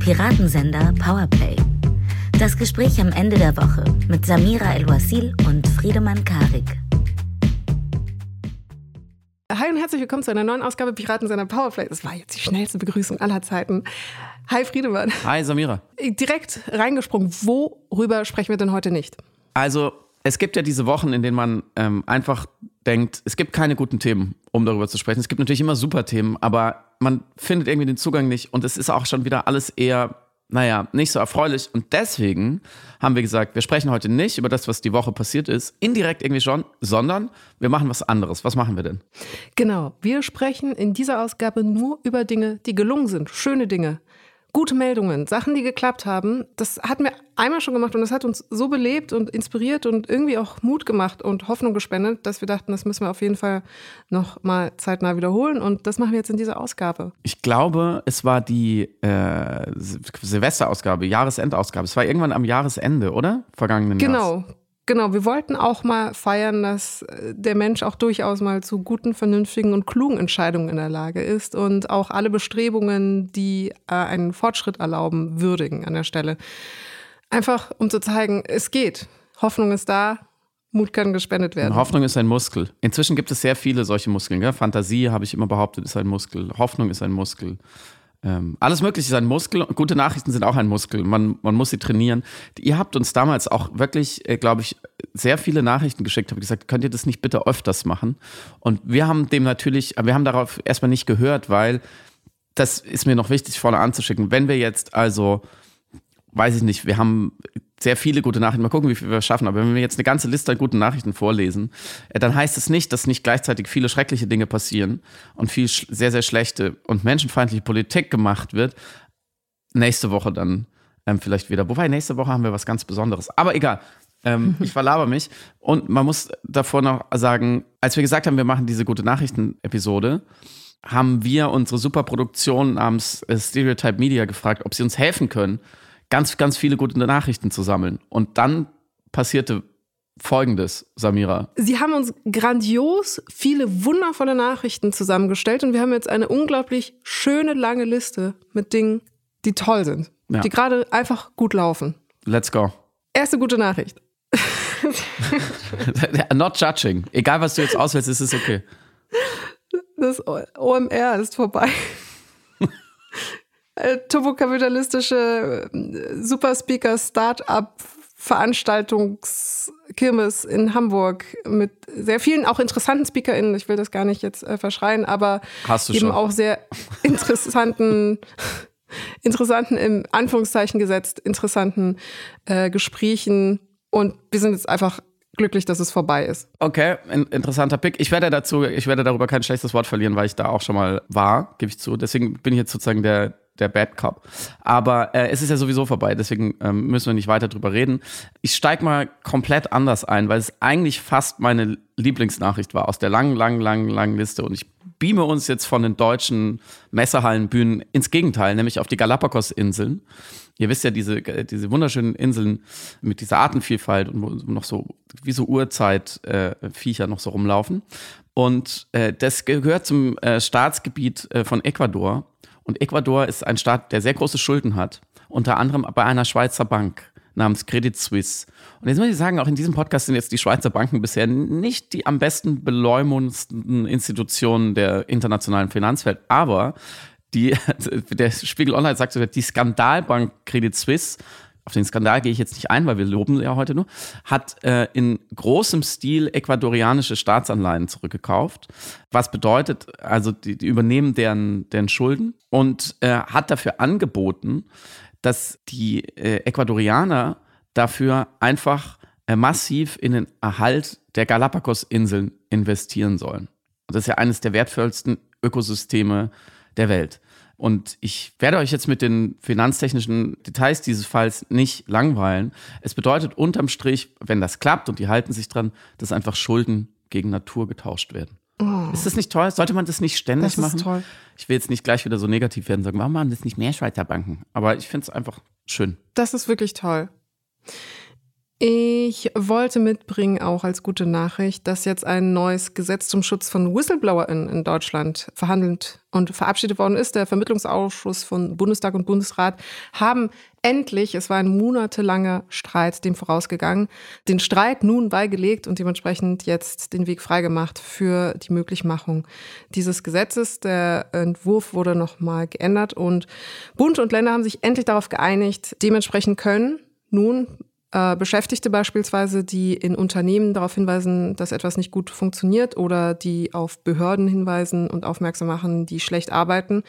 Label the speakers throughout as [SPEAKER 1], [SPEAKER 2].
[SPEAKER 1] Piratensender Powerplay. Das Gespräch am Ende der Woche mit Samira El-Wasil und Friedemann Karik.
[SPEAKER 2] Hi und herzlich willkommen zu einer neuen Ausgabe Piratensender Powerplay. Das war jetzt die schnellste Begrüßung aller Zeiten. Hi Friedemann.
[SPEAKER 3] Hi Samira.
[SPEAKER 2] Direkt reingesprungen. Worüber sprechen wir denn heute nicht?
[SPEAKER 3] Also es gibt ja diese Wochen, in denen man ähm, einfach denkt, es gibt keine guten Themen, um darüber zu sprechen. Es gibt natürlich immer super Themen, aber man findet irgendwie den Zugang nicht und es ist auch schon wieder alles eher, naja, nicht so erfreulich. Und deswegen haben wir gesagt, wir sprechen heute nicht über das, was die Woche passiert ist, indirekt irgendwie schon, sondern wir machen was anderes. Was machen wir denn?
[SPEAKER 2] Genau, wir sprechen in dieser Ausgabe nur über Dinge, die gelungen sind, schöne Dinge gute Meldungen, Sachen, die geklappt haben. Das hatten wir einmal schon gemacht und das hat uns so belebt und inspiriert und irgendwie auch Mut gemacht und Hoffnung gespendet, dass wir dachten, das müssen wir auf jeden Fall noch mal zeitnah wiederholen und das machen wir jetzt in dieser Ausgabe.
[SPEAKER 3] Ich glaube, es war die äh, Silvesterausgabe, Jahresendausgabe. Es war irgendwann am Jahresende, oder? Vergangenen
[SPEAKER 2] Genau,
[SPEAKER 3] Jahres.
[SPEAKER 2] Genau, wir wollten auch mal feiern, dass äh, der Mensch auch durchaus mal zu guten, vernünftigen und klugen Entscheidungen in der Lage ist und auch alle Bestrebungen, die äh, einen Fortschritt erlauben, würdigen an der Stelle. Einfach um zu zeigen, es geht. Hoffnung ist da, Mut kann gespendet werden.
[SPEAKER 3] Hoffnung ist ein Muskel. Inzwischen gibt es sehr viele solche Muskeln. Gell? Fantasie, habe ich immer behauptet, ist ein Muskel. Hoffnung ist ein Muskel. Ähm, alles Mögliche ist ein Muskel. Gute Nachrichten sind auch ein Muskel. Man, man muss sie trainieren. Ihr habt uns damals auch wirklich, äh, glaube ich, sehr viele Nachrichten geschickt. Habt gesagt, könnt ihr das nicht bitte öfters machen? Und wir haben dem natürlich, wir haben darauf erstmal nicht gehört, weil das ist mir noch wichtig vorne anzuschicken. Wenn wir jetzt also, weiß ich nicht, wir haben sehr viele gute Nachrichten. Mal gucken, wie viel wir schaffen. Aber wenn wir jetzt eine ganze Liste an guten Nachrichten vorlesen, äh, dann heißt es nicht, dass nicht gleichzeitig viele schreckliche Dinge passieren und viel sehr, sehr schlechte und menschenfeindliche Politik gemacht wird. Nächste Woche dann ähm, vielleicht wieder. Wobei, nächste Woche haben wir was ganz Besonderes. Aber egal. Ähm, ich verlaber mich. Und man muss davor noch sagen, als wir gesagt haben, wir machen diese gute Nachrichten-Episode, haben wir unsere Superproduktion namens äh, Stereotype Media gefragt, ob sie uns helfen können, ganz, ganz viele gute Nachrichten zu sammeln. Und dann passierte Folgendes, Samira.
[SPEAKER 2] Sie haben uns grandios viele wundervolle Nachrichten zusammengestellt und wir haben jetzt eine unglaublich schöne, lange Liste mit Dingen, die toll sind, ja. die gerade einfach gut laufen.
[SPEAKER 3] Let's go.
[SPEAKER 2] Erste gute Nachricht.
[SPEAKER 3] Not judging. Egal, was du jetzt auswählst, ist es okay.
[SPEAKER 2] Das OMR ist vorbei. Äh, turbokapitalistische äh, Superspeaker Start-up Veranstaltungskirmes in Hamburg mit sehr vielen auch interessanten SpeakerInnen. Ich will das gar nicht jetzt äh, verschreien, aber eben
[SPEAKER 3] schon.
[SPEAKER 2] auch sehr interessanten, interessanten im Anführungszeichen gesetzt, interessanten äh, Gesprächen. Und wir sind jetzt einfach glücklich, dass es vorbei ist.
[SPEAKER 3] Okay, in, interessanter Pick. Ich werde dazu, ich werde darüber kein schlechtes Wort verlieren, weil ich da auch schon mal war, gebe ich zu. Deswegen bin ich jetzt sozusagen der, der Bad Cop. Aber äh, es ist ja sowieso vorbei, deswegen ähm, müssen wir nicht weiter drüber reden. Ich steige mal komplett anders ein, weil es eigentlich fast meine Lieblingsnachricht war aus der langen, langen, langen, langen Liste. Und ich beame uns jetzt von den deutschen Messehallenbühnen ins Gegenteil, nämlich auf die Galapagos-Inseln. Ihr wisst ja, diese, diese wunderschönen Inseln mit dieser Artenvielfalt und wo noch so, wie so Urzeit-Viecher äh, noch so rumlaufen. Und äh, das gehört zum äh, Staatsgebiet äh, von Ecuador. Und Ecuador ist ein Staat, der sehr große Schulden hat, unter anderem bei einer Schweizer Bank namens Credit Suisse. Und jetzt muss ich sagen, auch in diesem Podcast sind jetzt die Schweizer Banken bisher nicht die am besten beleumundsten Institutionen der internationalen Finanzwelt, aber die, der Spiegel Online sagt sogar, die Skandalbank Credit Suisse auf den Skandal gehe ich jetzt nicht ein, weil wir loben ja heute nur, hat äh, in großem Stil ecuadorianische Staatsanleihen zurückgekauft. Was bedeutet, also die, die übernehmen deren, deren Schulden und äh, hat dafür angeboten, dass die äh, Ecuadorianer dafür einfach äh, massiv in den Erhalt der Galapagos-Inseln investieren sollen. Das ist ja eines der wertvollsten Ökosysteme der Welt. Und ich werde euch jetzt mit den finanztechnischen Details dieses Falls nicht langweilen. Es bedeutet unterm Strich, wenn das klappt und die halten sich dran, dass einfach Schulden gegen Natur getauscht werden. Oh. Ist das nicht toll? Sollte man das nicht ständig
[SPEAKER 2] das
[SPEAKER 3] machen?
[SPEAKER 2] Ist toll.
[SPEAKER 3] Ich will jetzt nicht gleich wieder so negativ werden und sagen, warum machen das nicht mehr Schweizer Banken? Aber ich finde es einfach schön.
[SPEAKER 2] Das ist wirklich toll. Ich wollte mitbringen, auch als gute Nachricht, dass jetzt ein neues Gesetz zum Schutz von WhistleblowerInnen in Deutschland verhandelt und verabschiedet worden ist. Der Vermittlungsausschuss von Bundestag und Bundesrat haben endlich, es war ein monatelanger Streit dem vorausgegangen, den Streit nun beigelegt und dementsprechend jetzt den Weg freigemacht für die Möglichmachung dieses Gesetzes. Der Entwurf wurde nochmal geändert und Bund und Länder haben sich endlich darauf geeinigt, dementsprechend können nun äh, Beschäftigte beispielsweise, die in Unternehmen darauf hinweisen, dass etwas nicht gut funktioniert oder die auf Behörden hinweisen und aufmerksam machen, die schlecht arbeiten,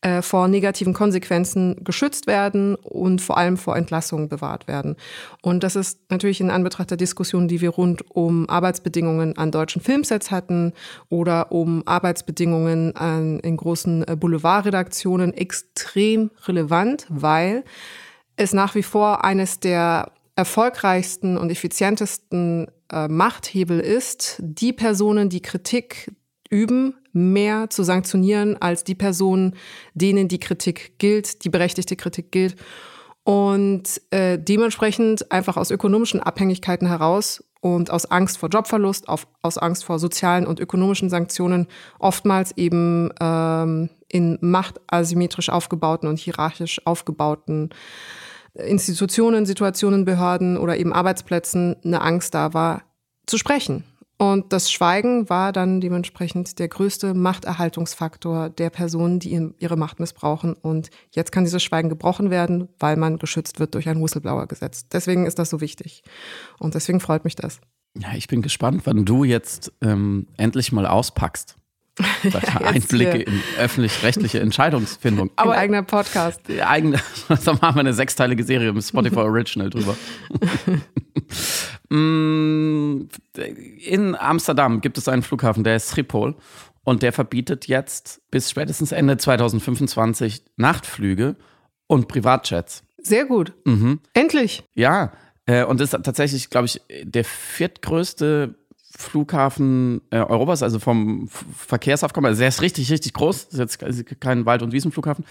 [SPEAKER 2] äh, vor negativen Konsequenzen geschützt werden und vor allem vor Entlassungen bewahrt werden. Und das ist natürlich in Anbetracht der Diskussion, die wir rund um Arbeitsbedingungen an deutschen Filmsets hatten oder um Arbeitsbedingungen an, in großen äh, Boulevardredaktionen extrem relevant, weil es nach wie vor eines der erfolgreichsten und effizientesten äh, Machthebel ist, die Personen, die Kritik üben, mehr zu sanktionieren als die Personen, denen die Kritik gilt, die berechtigte Kritik gilt. Und äh, dementsprechend einfach aus ökonomischen Abhängigkeiten heraus und aus Angst vor Jobverlust, auf, aus Angst vor sozialen und ökonomischen Sanktionen oftmals eben ähm, in machtasymmetrisch aufgebauten und hierarchisch aufgebauten Institutionen, Situationen, Behörden oder eben Arbeitsplätzen eine Angst da war, zu sprechen. Und das Schweigen war dann dementsprechend der größte Machterhaltungsfaktor der Personen, die ihre Macht missbrauchen. Und jetzt kann dieses Schweigen gebrochen werden, weil man geschützt wird durch ein Whistleblower-Gesetz. Deswegen ist das so wichtig. Und deswegen freut mich das.
[SPEAKER 3] Ja, ich bin gespannt, wann du jetzt ähm, endlich mal auspackst. Einblicke in öffentlich-rechtliche Entscheidungsfindung.
[SPEAKER 2] Aber in eigener Podcast.
[SPEAKER 3] Eigene, da machen wir eine sechsteilige Serie im Spotify Original drüber. Mm, in Amsterdam gibt es einen Flughafen, der ist Schiphol. Und der verbietet jetzt bis spätestens Ende 2025 Nachtflüge und Privatjets.
[SPEAKER 2] Sehr gut. Mhm. Endlich.
[SPEAKER 3] Ja, äh, und das ist tatsächlich, glaube ich, der viertgrößte Flughafen äh, Europas, also vom Verkehrsaufkommen. Also der ist richtig, richtig groß. Ist jetzt kein Wald- und Wiesenflughafen.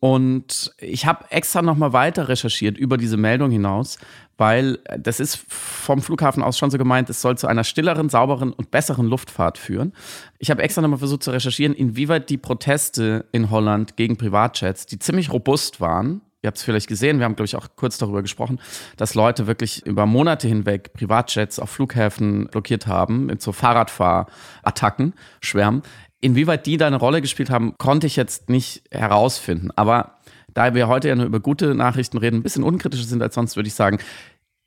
[SPEAKER 3] Und ich habe extra nochmal weiter recherchiert über diese Meldung hinaus, weil das ist vom Flughafen aus schon so gemeint, es soll zu einer stilleren, sauberen und besseren Luftfahrt führen. Ich habe extra nochmal versucht zu recherchieren, inwieweit die Proteste in Holland gegen Privatjets, die ziemlich robust waren, Ihr habt es vielleicht gesehen, wir haben, glaube ich, auch kurz darüber gesprochen, dass Leute wirklich über Monate hinweg Privatjets auf Flughäfen blockiert haben, mit so Fahrradfahrattacken, Schwärmen. Inwieweit die da eine Rolle gespielt haben, konnte ich jetzt nicht herausfinden. Aber da wir heute ja nur über gute Nachrichten reden, ein bisschen unkritischer sind als sonst, würde ich sagen,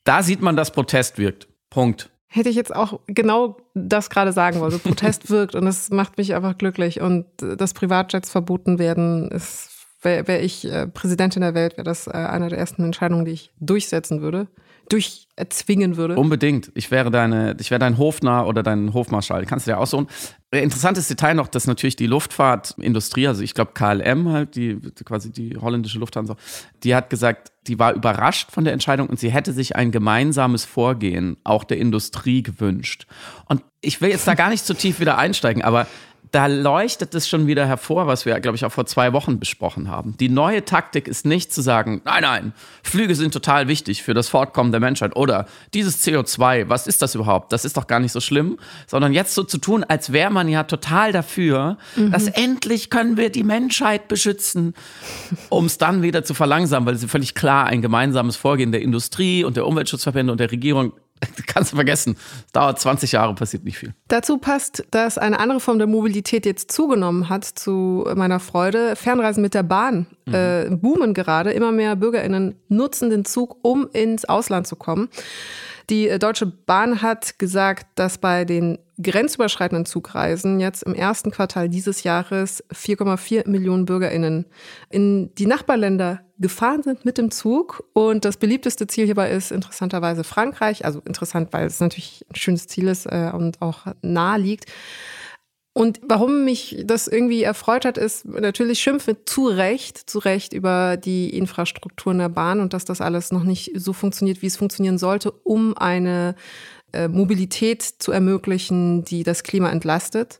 [SPEAKER 3] da sieht man, dass Protest wirkt. Punkt.
[SPEAKER 2] Hätte ich jetzt auch genau das gerade sagen wollen. Protest wirkt und es macht mich einfach glücklich. Und dass Privatjets verboten werden, ist wäre wär ich äh, Präsidentin der Welt, wäre das äh, eine der ersten Entscheidungen, die ich durchsetzen würde, durcherzwingen würde.
[SPEAKER 3] Unbedingt. Ich wäre deine, ich wäre dein Hofnarr oder dein Hofmarschall. Kannst du dir aussuchen. Äh, interessantes Detail noch, dass natürlich die Luftfahrtindustrie, also ich glaube KLM halt, die quasi die holländische Lufthansa, die hat gesagt, die war überrascht von der Entscheidung und sie hätte sich ein gemeinsames Vorgehen auch der Industrie gewünscht. Und ich will jetzt da gar nicht zu tief wieder einsteigen, aber da leuchtet es schon wieder hervor, was wir, glaube ich, auch vor zwei Wochen besprochen haben. Die neue Taktik ist nicht zu sagen, nein, nein, Flüge sind total wichtig für das Fortkommen der Menschheit oder dieses CO2, was ist das überhaupt? Das ist doch gar nicht so schlimm, sondern jetzt so zu tun, als wäre man ja total dafür, mhm. dass endlich können wir die Menschheit beschützen, um es dann wieder zu verlangsamen, weil es ist völlig klar ein gemeinsames Vorgehen der Industrie und der Umweltschutzverbände und der Regierung Kannst du vergessen. Dauert 20 Jahre, passiert nicht viel.
[SPEAKER 2] Dazu passt, dass eine andere Form der Mobilität jetzt zugenommen hat, zu meiner Freude. Fernreisen mit der Bahn mhm. äh, boomen gerade. Immer mehr BürgerInnen nutzen den Zug, um ins Ausland zu kommen. Die äh, Deutsche Bahn hat gesagt, dass bei den grenzüberschreitenden Zugreisen jetzt im ersten Quartal dieses Jahres 4,4 Millionen BürgerInnen in die Nachbarländer gefahren sind mit dem Zug. Und das beliebteste Ziel hierbei ist interessanterweise Frankreich. Also interessant, weil es natürlich ein schönes Ziel ist äh, und auch nahe liegt. Und warum mich das irgendwie erfreut hat, ist natürlich schimpfen zu Recht, zu Recht über die Infrastruktur in der Bahn und dass das alles noch nicht so funktioniert, wie es funktionieren sollte, um eine äh, Mobilität zu ermöglichen, die das Klima entlastet.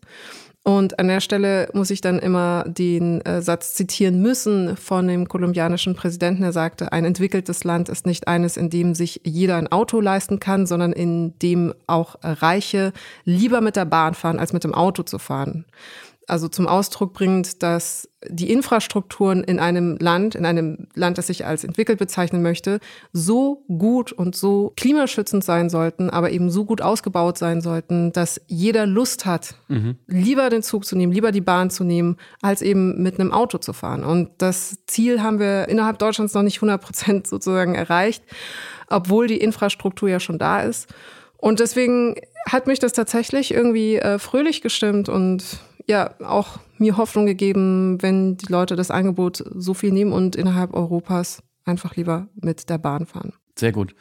[SPEAKER 2] Und an der Stelle muss ich dann immer den äh, Satz zitieren müssen von dem kolumbianischen Präsidenten. Er sagte, ein entwickeltes Land ist nicht eines, in dem sich jeder ein Auto leisten kann, sondern in dem auch Reiche lieber mit der Bahn fahren, als mit dem Auto zu fahren also zum Ausdruck bringt, dass die Infrastrukturen in einem Land, in einem Land, das sich als entwickelt bezeichnen möchte, so gut und so klimaschützend sein sollten, aber eben so gut ausgebaut sein sollten, dass jeder Lust hat, mhm. lieber den Zug zu nehmen, lieber die Bahn zu nehmen, als eben mit einem Auto zu fahren. Und das Ziel haben wir innerhalb Deutschlands noch nicht 100 Prozent sozusagen erreicht, obwohl die Infrastruktur ja schon da ist. Und deswegen hat mich das tatsächlich irgendwie äh, fröhlich gestimmt und ja auch mir Hoffnung gegeben, wenn die Leute das Angebot so viel nehmen und innerhalb Europas einfach lieber mit der Bahn fahren.
[SPEAKER 3] Sehr gut.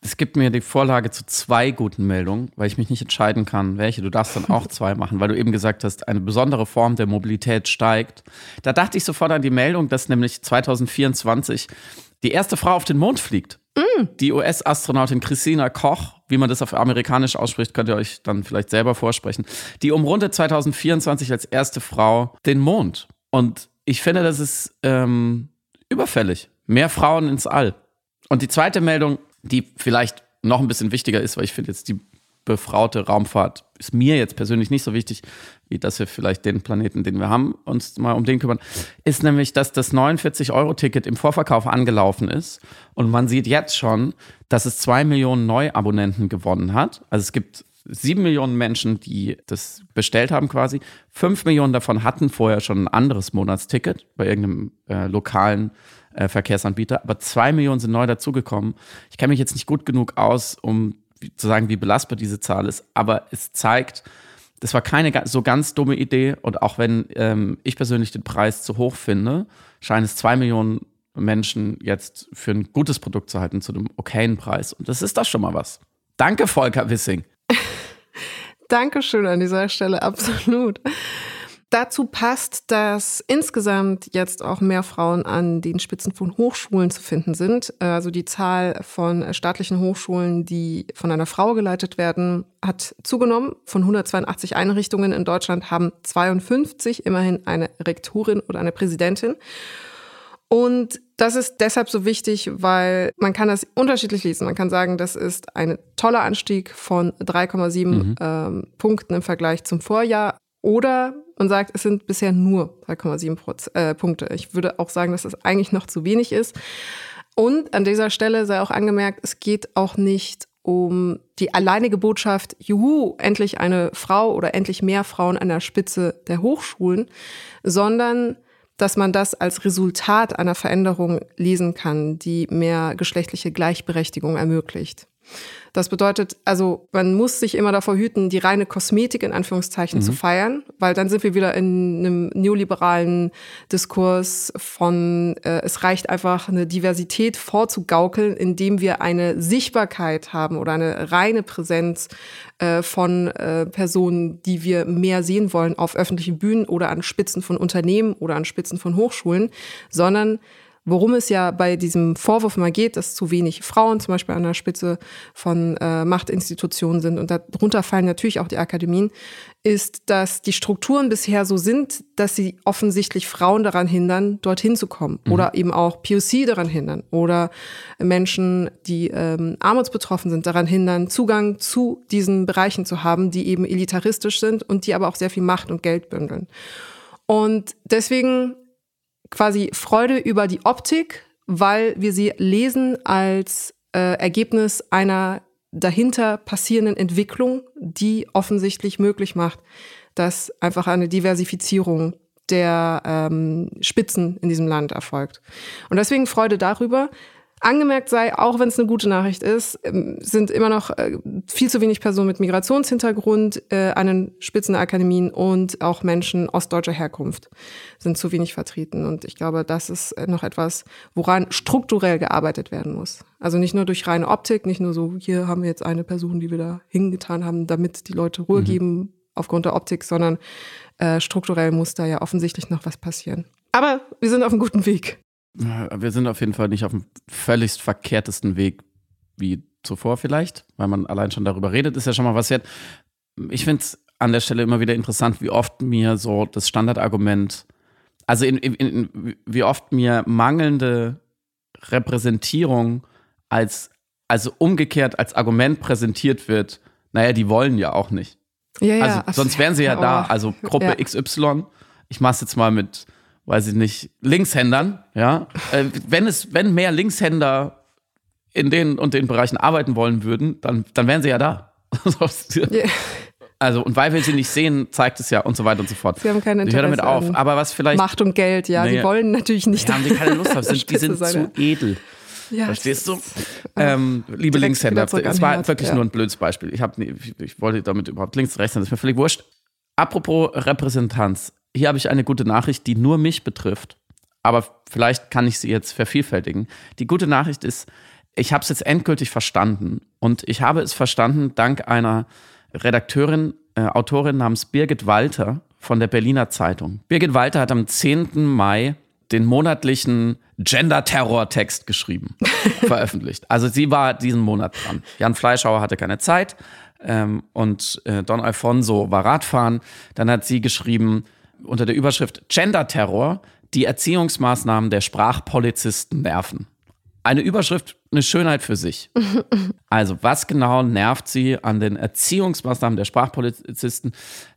[SPEAKER 3] Es gibt mir die Vorlage zu zwei guten Meldungen, weil ich mich nicht entscheiden kann, welche. Du darfst dann auch zwei machen, weil du eben gesagt hast, eine besondere Form der Mobilität steigt. Da dachte ich sofort an die Meldung, dass nämlich 2024 die erste Frau auf den Mond fliegt. Mm. Die US-Astronautin Christina Koch, wie man das auf amerikanisch ausspricht, könnt ihr euch dann vielleicht selber vorsprechen, die umrundet 2024 als erste Frau den Mond. Und ich finde, das ist ähm, überfällig. Mehr Frauen ins All. Und die zweite Meldung, die vielleicht noch ein bisschen wichtiger ist, weil ich finde jetzt die befraute Raumfahrt ist mir jetzt persönlich nicht so wichtig, wie dass wir vielleicht den Planeten, den wir haben, uns mal um den kümmern, ist nämlich, dass das 49-Euro-Ticket im Vorverkauf angelaufen ist und man sieht jetzt schon, dass es zwei Millionen Neuabonnenten gewonnen hat. Also es gibt sieben Millionen Menschen, die das bestellt haben quasi. Fünf Millionen davon hatten vorher schon ein anderes Monatsticket bei irgendeinem äh, lokalen äh, Verkehrsanbieter, aber zwei Millionen sind neu dazugekommen. Ich kenne mich jetzt nicht gut genug aus, um zu sagen, wie belastbar diese Zahl ist, aber es zeigt, das war keine so ganz dumme Idee und auch wenn ähm, ich persönlich den Preis zu hoch finde, scheinen es zwei Millionen Menschen jetzt für ein gutes Produkt zu halten zu einem okayen Preis und das ist doch schon mal was. Danke, Volker Wissing.
[SPEAKER 2] Dankeschön an dieser Stelle, absolut. Dazu passt, dass insgesamt jetzt auch mehr Frauen an den Spitzen von Hochschulen zu finden sind. Also die Zahl von staatlichen Hochschulen, die von einer Frau geleitet werden, hat zugenommen. Von 182 Einrichtungen in Deutschland haben 52 immerhin eine Rektorin oder eine Präsidentin. Und das ist deshalb so wichtig, weil man kann das unterschiedlich lesen. Man kann sagen, das ist ein toller Anstieg von 3,7 mhm. ähm, Punkten im Vergleich zum Vorjahr. Oder man sagt, es sind bisher nur 3,7 äh, Punkte. Ich würde auch sagen, dass das eigentlich noch zu wenig ist. Und an dieser Stelle sei auch angemerkt, es geht auch nicht um die alleinige Botschaft, juhu, endlich eine Frau oder endlich mehr Frauen an der Spitze der Hochschulen, sondern dass man das als Resultat einer Veränderung lesen kann, die mehr geschlechtliche Gleichberechtigung ermöglicht. Das bedeutet, also man muss sich immer davor hüten, die reine Kosmetik in Anführungszeichen mhm. zu feiern, weil dann sind wir wieder in einem neoliberalen Diskurs von, äh, es reicht einfach eine Diversität vorzugaukeln, indem wir eine Sichtbarkeit haben oder eine reine Präsenz äh, von äh, Personen, die wir mehr sehen wollen auf öffentlichen Bühnen oder an Spitzen von Unternehmen oder an Spitzen von Hochschulen, sondern Worum es ja bei diesem Vorwurf mal geht, dass zu wenig Frauen zum Beispiel an der Spitze von äh, Machtinstitutionen sind und darunter fallen natürlich auch die Akademien, ist, dass die Strukturen bisher so sind, dass sie offensichtlich Frauen daran hindern, dorthin zu kommen mhm. oder eben auch POC daran hindern oder Menschen, die ähm, armutsbetroffen sind, daran hindern, Zugang zu diesen Bereichen zu haben, die eben elitaristisch sind und die aber auch sehr viel Macht und Geld bündeln. Und deswegen quasi Freude über die Optik, weil wir sie lesen als äh, Ergebnis einer dahinter passierenden Entwicklung, die offensichtlich möglich macht, dass einfach eine Diversifizierung der ähm, Spitzen in diesem Land erfolgt. Und deswegen Freude darüber. Angemerkt sei, auch wenn es eine gute Nachricht ist, ähm, sind immer noch äh, viel zu wenig Personen mit Migrationshintergrund äh, an den Spitzenakademien und auch Menschen ostdeutscher Herkunft sind zu wenig vertreten. Und ich glaube, das ist äh, noch etwas, woran strukturell gearbeitet werden muss. Also nicht nur durch reine Optik, nicht nur so, hier haben wir jetzt eine Person, die wir da hingetan haben, damit die Leute Ruhe mhm. geben aufgrund der Optik, sondern äh, strukturell muss da ja offensichtlich noch was passieren. Aber wir sind auf einem guten Weg.
[SPEAKER 3] Wir sind auf jeden Fall nicht auf dem völlig verkehrtesten Weg wie zuvor vielleicht, weil man allein schon darüber redet, ist ja schon mal was wert. Ich finde es an der Stelle immer wieder interessant, wie oft mir so das Standardargument, also in, in, in, wie oft mir mangelnde Repräsentierung als, also umgekehrt als Argument präsentiert wird, naja, die wollen ja auch nicht.
[SPEAKER 2] Ja, ja.
[SPEAKER 3] Also sonst wären sie ja
[SPEAKER 2] Oh.
[SPEAKER 3] da. Also Gruppe
[SPEAKER 2] Ja.
[SPEAKER 3] XY. Ich mache es jetzt mal mit, weiß ich nicht, Linkshändern. Ja, äh, wenn es, wenn mehr Linkshänder in den und den Bereichen arbeiten wollen würden, dann, dann wären sie ja da. Also und weil wir sie nicht sehen, zeigt es ja und so weiter und so fort.
[SPEAKER 2] Sie haben kein
[SPEAKER 3] Ich höre damit
[SPEAKER 2] Interesse
[SPEAKER 3] auf. Aber was vielleicht
[SPEAKER 2] Macht und Geld, ja.
[SPEAKER 3] Nee.
[SPEAKER 2] Die wollen natürlich nicht.
[SPEAKER 3] die haben die keine Lust auf, sind, die sind zu edel.
[SPEAKER 2] ja.
[SPEAKER 3] Verstehst du?
[SPEAKER 2] ist-
[SPEAKER 3] Ähm, liebe Linkshänder, es war wirklich
[SPEAKER 2] ja.
[SPEAKER 3] nur ein blödes Beispiel. Ich, hab, ich, ich wollte damit überhaupt links, rechts, sein, das ist mir völlig wurscht. Apropos Repräsentanz. Hier habe ich eine gute Nachricht, die nur mich betrifft. Aber vielleicht kann ich sie jetzt vervielfältigen. Die gute Nachricht ist, ich habe es jetzt endgültig verstanden. Und ich habe es verstanden dank einer Redakteurin, äh, Autorin namens Birgit Walter von der Berliner Zeitung. Birgit Walter hat am 10. Mai den monatlichen Gender-Terror-Text geschrieben, veröffentlicht. Also sie war diesen Monat dran. Jan Fleischhauer hatte keine Zeit ähm, und äh, Don Alfonso war Radfahren. Dann hat sie geschrieben unter der Überschrift Gender-Terror, die Erziehungsmaßnahmen der Sprachpolizisten nerven. Eine Überschrift, eine Schönheit für sich. Also, was genau nervt sie an den Erziehungsmaßnahmen der Sprachpolizisten?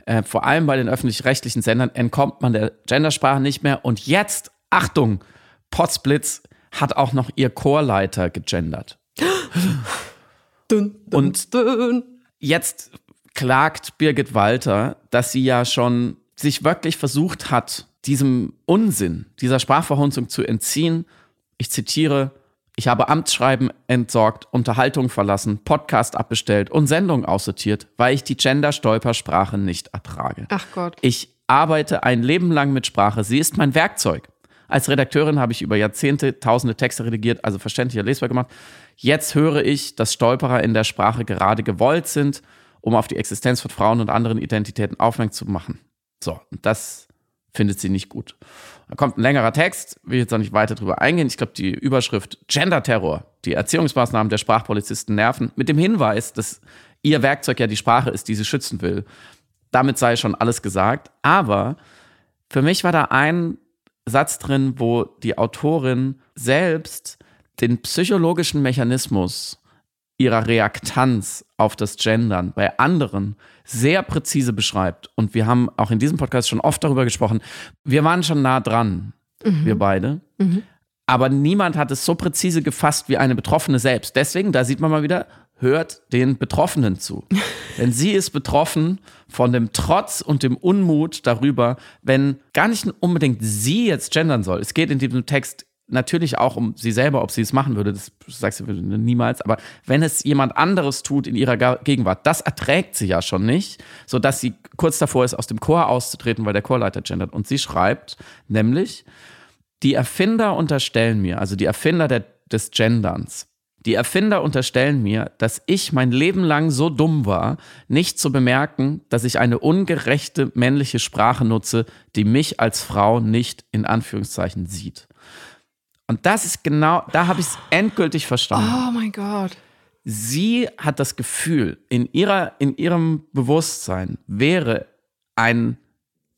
[SPEAKER 3] Äh, vor allem bei den öffentlich-rechtlichen Sendern entkommt man der Gendersprache nicht mehr. Und jetzt, Achtung, Potsblitz hat auch noch ihr Chorleiter gegendert.
[SPEAKER 2] Dun, dun,
[SPEAKER 3] Und-. Jetzt klagt Birgit Walter, dass sie ja schon sich wirklich versucht hat, diesem Unsinn, dieser Sprachverhunzung zu entziehen. Ich zitiere, ich habe Amtsschreiben entsorgt, Unterhaltung verlassen, Podcast abbestellt und Sendung aussortiert, weil ich die Gender-Stolpersprache nicht ertrage.
[SPEAKER 2] Ach Gott.
[SPEAKER 3] Ich arbeite ein Leben lang mit Sprache. Sie ist mein Werkzeug. Als Redakteurin habe ich über Jahrzehnte tausende Texte redigiert, also verständlicher lesbar gemacht. Jetzt höre ich, dass Stolperer in der Sprache gerade gewollt sind, um auf die Existenz von Frauen und anderen Identitäten aufmerksam zu machen. So, und das findet sie nicht gut. Da kommt ein längerer Text, will jetzt auch nicht weiter drüber eingehen. Ich glaube, die Überschrift Gender-Terror, die Erziehungsmaßnahmen der Sprachpolizisten nerven, mit dem Hinweis, dass ihr Werkzeug ja die Sprache ist, die sie schützen will. Damit sei schon alles gesagt. Aber für mich war da ein Satz drin, wo die Autorin selbst den psychologischen Mechanismus ihrer Reaktanz auf das Gendern bei anderen sehr präzise beschreibt. Und wir haben auch in diesem Podcast schon oft darüber gesprochen. Wir waren schon nah dran, wir beide. Aber niemand hat es so präzise gefasst wie eine Betroffene selbst. Deswegen, da sieht man mal wieder, hört den Betroffenen zu. Denn sie ist betroffen von dem Trotz und dem Unmut darüber, wenn gar nicht unbedingt sie jetzt gendern soll. Es geht in diesem Text natürlich auch um sie selber, ob sie es machen würde, das sagst du niemals, aber wenn es jemand anderes tut in ihrer Gegenwart, das erträgt sie ja schon nicht, sodass sie kurz davor ist, aus dem Chor auszutreten, weil der Chorleiter gendert. Und sie schreibt nämlich, die Erfinder unterstellen mir, also die Erfinder der, des Genderns, die Erfinder unterstellen mir, dass ich mein Leben lang so dumm war, nicht zu bemerken, dass ich eine ungerechte männliche Sprache nutze, die mich als Frau nicht in Anführungszeichen sieht. Und das ist genau, da habe ich es endgültig verstanden.
[SPEAKER 2] Oh mein Gott.
[SPEAKER 3] Sie hat das Gefühl, in, ihrer, in ihrem Bewusstsein wäre ein,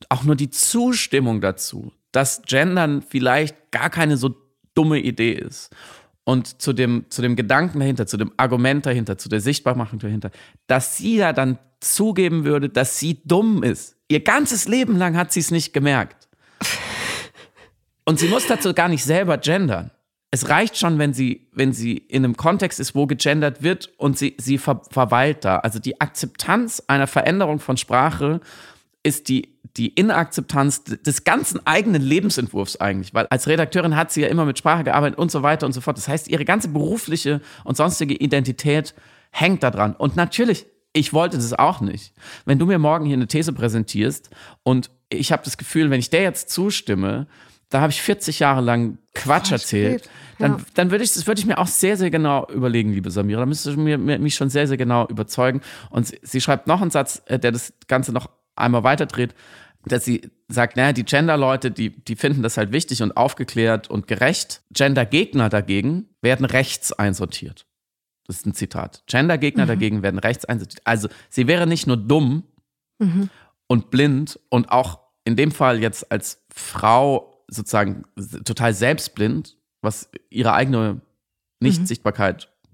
[SPEAKER 3] auch nur die Zustimmung dazu, dass Gendern vielleicht gar keine so dumme Idee ist. Und zu dem, zu dem Gedanken dahinter, zu dem Argument dahinter, zu der Sichtbarmachung dahinter, dass sie ja dann zugeben würde, dass sie dumm ist. Ihr ganzes Leben lang hat sie es nicht gemerkt. Und sie muss dazu gar nicht selber gendern. Es reicht schon, wenn sie, wenn sie in einem Kontext ist, wo gegendert wird und sie, sie ver verweilt da. Also die Akzeptanz einer Veränderung von Sprache ist die, die Inakzeptanz des ganzen eigenen Lebensentwurfs eigentlich. Weil als Redakteurin hat sie ja immer mit Sprache gearbeitet und so weiter und so fort. Das heißt, ihre ganze berufliche und sonstige Identität hängt da dran. Und natürlich, ich wollte das auch nicht. Wenn du mir morgen hier eine These präsentierst und ich habe das Gefühl, wenn ich der jetzt zustimme, da habe ich 40 Jahre lang Quatsch erzählt,
[SPEAKER 2] gelebt.
[SPEAKER 3] dann,
[SPEAKER 2] Ja.
[SPEAKER 3] dann würde ich, das würde ich mir auch sehr, sehr genau überlegen, liebe Samira. Da müsstest du mir, mich schon sehr, sehr genau überzeugen. Und sie, sie schreibt noch einen Satz, äh, der das Ganze noch einmal weiterdreht, dass sie sagt, naja, die Gender-Leute, die, die finden das halt wichtig und aufgeklärt und gerecht. Gender-Gegner dagegen werden rechts einsortiert. Das ist ein Zitat. Gender-Gegner dagegen werden rechts einsortiert. Also sie wäre nicht nur dumm, mhm. und blind und auch in dem Fall jetzt als Frau sozusagen total selbstblind, was ihre eigene Nichtsichtbarkeit mhm.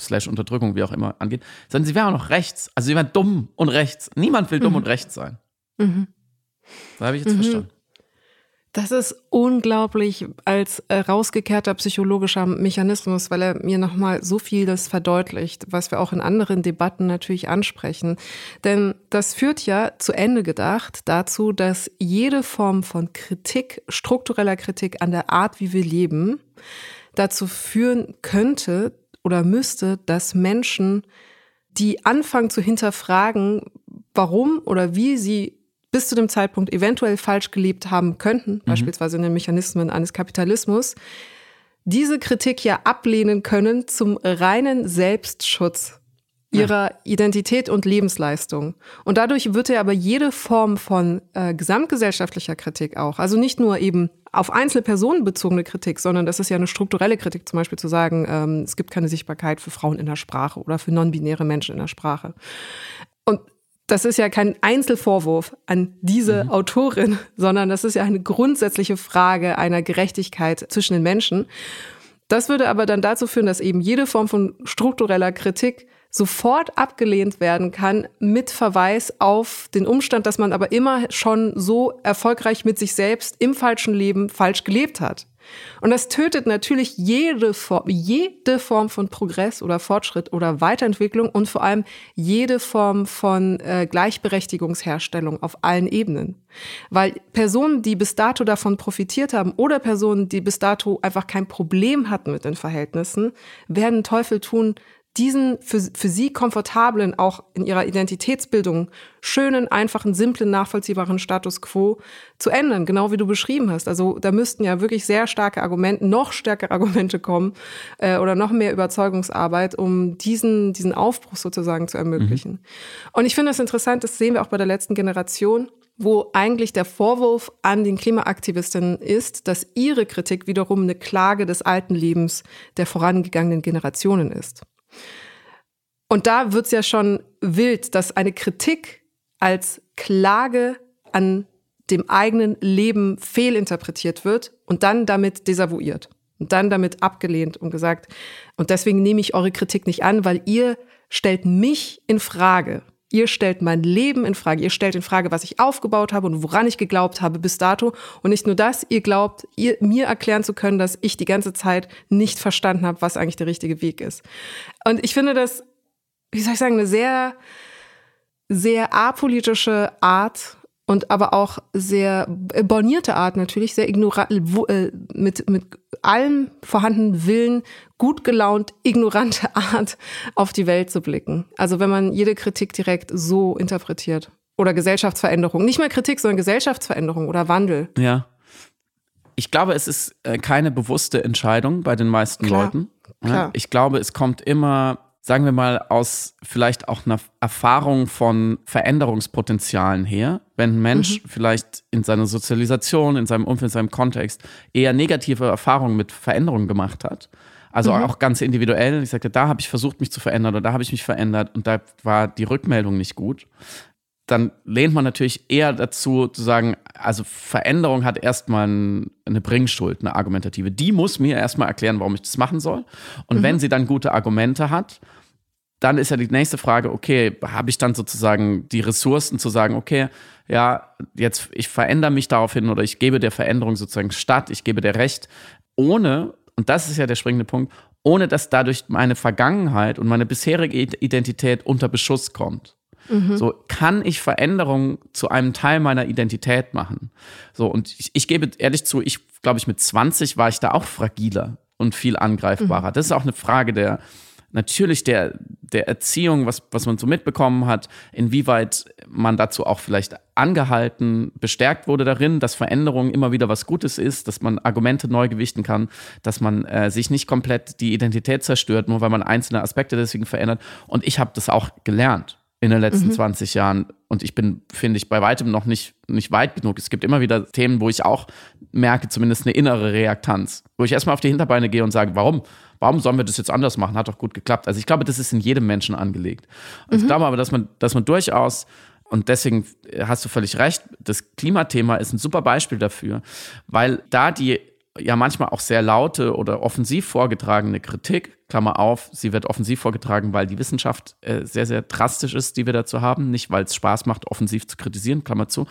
[SPEAKER 3] slash Unterdrückung, wie auch immer, angeht, sondern sie wäre auch noch rechts. Also sie wäre dumm und rechts. Niemand will dumm mhm. und rechts sein. Mhm. Da habe ich jetzt verstanden.
[SPEAKER 2] Das ist unglaublich als äh, rausgekehrter psychologischer Mechanismus, weil er mir nochmal so vieles verdeutlicht, was wir auch in anderen Debatten natürlich ansprechen. Denn das führt ja zu Ende gedacht dazu, dass jede Form von Kritik, struktureller Kritik an der Art, wie wir leben, dazu führen könnte oder müsste, dass Menschen, die anfangen zu hinterfragen, warum oder wie sie bis zu dem Zeitpunkt eventuell falsch gelebt haben könnten, mhm. beispielsweise in den Mechanismen eines Kapitalismus, diese Kritik ja ablehnen können zum reinen Selbstschutz ihrer ja. Identität und Lebensleistung. Und dadurch wird ja aber jede Form von äh, gesamtgesellschaftlicher Kritik auch, also nicht nur eben auf Einzelpersonen bezogene Kritik, sondern das ist ja eine strukturelle Kritik, zum Beispiel zu sagen, ähm, es gibt keine Sichtbarkeit für Frauen in der Sprache oder für non-binäre Menschen in der Sprache. Das ist ja kein Einzelvorwurf an diese mhm. Autorin, sondern das ist ja eine grundsätzliche Frage einer Gerechtigkeit zwischen den Menschen. Das würde aber dann dazu führen, dass eben jede Form von struktureller Kritik sofort abgelehnt werden kann mit Verweis auf den Umstand, dass man aber immer schon so erfolgreich mit sich selbst im falschen Leben falsch gelebt hat. Und das tötet natürlich jede Form, jede Form von Progress oder Fortschritt oder Weiterentwicklung und vor allem jede Form von äh, Gleichberechtigungsherstellung auf allen Ebenen. Weil Personen, die bis dato davon profitiert haben oder Personen, die bis dato einfach kein Problem hatten mit den Verhältnissen, werden Teufel tun, diesen für, für sie komfortablen, auch in ihrer Identitätsbildung schönen, einfachen, simplen, nachvollziehbaren Status quo zu ändern, genau wie du beschrieben hast. Also da müssten ja wirklich sehr starke Argumente, noch stärkere Argumente kommen äh, oder noch mehr Überzeugungsarbeit, um diesen, diesen Aufbruch sozusagen zu ermöglichen. Mhm. Und ich finde das interessant, das sehen wir auch bei der letzten Generation, wo eigentlich der Vorwurf an den Klimaaktivistinnen ist, dass ihre Kritik wiederum eine Klage des alten Lebens der vorangegangenen Generationen ist. Und da wird es ja schon wild, dass eine Kritik als Klage an dem eigenen Leben fehlinterpretiert wird und dann damit desavouiert und dann damit abgelehnt und gesagt, und deswegen nehme ich eure Kritik nicht an, weil ihr stellt mich in Frage. Ihr stellt mein Leben in Frage. Ihr stellt in Frage, was ich aufgebaut habe und woran ich geglaubt habe bis dato. Und nicht nur das, ihr glaubt, ihr, mir erklären zu können, dass ich die ganze Zeit nicht verstanden habe, was eigentlich der richtige Weg ist. Und ich finde das, wie soll ich sagen, eine sehr, sehr apolitische Art und aber auch sehr bornierte Art natürlich, sehr ignorant, äh, mit, mit allem vorhandenen Willen, gut gelaunt, ignorante Art auf die Welt zu blicken. Also wenn man jede Kritik direkt so interpretiert. Oder Gesellschaftsveränderung. Nicht mehr Kritik, sondern Gesellschaftsveränderung oder Wandel.
[SPEAKER 3] Ja. Ich glaube, es ist äh, keine bewusste Entscheidung bei den meisten Klar. Leuten. Klar. Ich glaube, es kommt immer sagen wir mal, aus vielleicht auch einer Erfahrung von Veränderungspotenzialen her, wenn ein Mensch mhm. vielleicht in seiner Sozialisation, in seinem Umfeld, in seinem Kontext eher negative Erfahrungen mit Veränderungen gemacht hat. Also mhm. auch ganz individuell. Ich sagte, da habe ich versucht, mich zu verändern oder da habe ich mich verändert und da war die Rückmeldung nicht gut dann lehnt man natürlich eher dazu zu sagen, also Veränderung hat erstmal eine Bringschuld, eine argumentative. Die muss mir erstmal erklären, warum ich das machen soll. Und mhm. wenn sie dann gute Argumente hat, dann ist ja die nächste Frage, okay, habe ich dann sozusagen die Ressourcen zu sagen, okay, ja, jetzt ich verändere mich daraufhin oder ich gebe der Veränderung sozusagen statt, ich gebe der Recht, ohne, und das ist ja der springende Punkt, ohne dass dadurch meine Vergangenheit und meine bisherige Identität unter Beschuss kommt. Mhm. So kann ich Veränderungen zu einem Teil meiner Identität machen. So und ich, ich gebe ehrlich zu, ich glaube ich mit 20 war ich da auch fragiler und viel angreifbarer. Mhm. Das ist auch eine Frage der natürlich der, der Erziehung, was, was man so mitbekommen hat, inwieweit man dazu auch vielleicht angehalten, bestärkt wurde darin, dass Veränderung immer wieder was Gutes ist, dass man Argumente neu gewichten kann, dass man äh, sich nicht komplett die Identität zerstört, nur weil man einzelne Aspekte deswegen verändert. Und ich habe das auch gelernt in den letzten mhm. 20 Jahren. Und ich bin, finde ich, bei weitem noch nicht, nicht weit genug. Es gibt immer wieder Themen, wo ich auch merke, zumindest eine innere Reaktanz, wo ich erstmal auf die Hinterbeine gehe und sage, warum? Warum sollen wir das jetzt anders machen? Hat doch gut geklappt. Also ich glaube, das ist in jedem Menschen angelegt. Mhm. ich glaube aber, dass man, dass man durchaus und deswegen hast du völlig recht, das Klimathema ist ein super Beispiel dafür, weil da die ja manchmal auch sehr laute oder offensiv vorgetragene Kritik, Klammer auf, sie wird offensiv vorgetragen, weil die Wissenschaft äh, sehr, sehr drastisch ist, die wir dazu haben, nicht weil es Spaß macht, offensiv zu kritisieren, Klammer zu,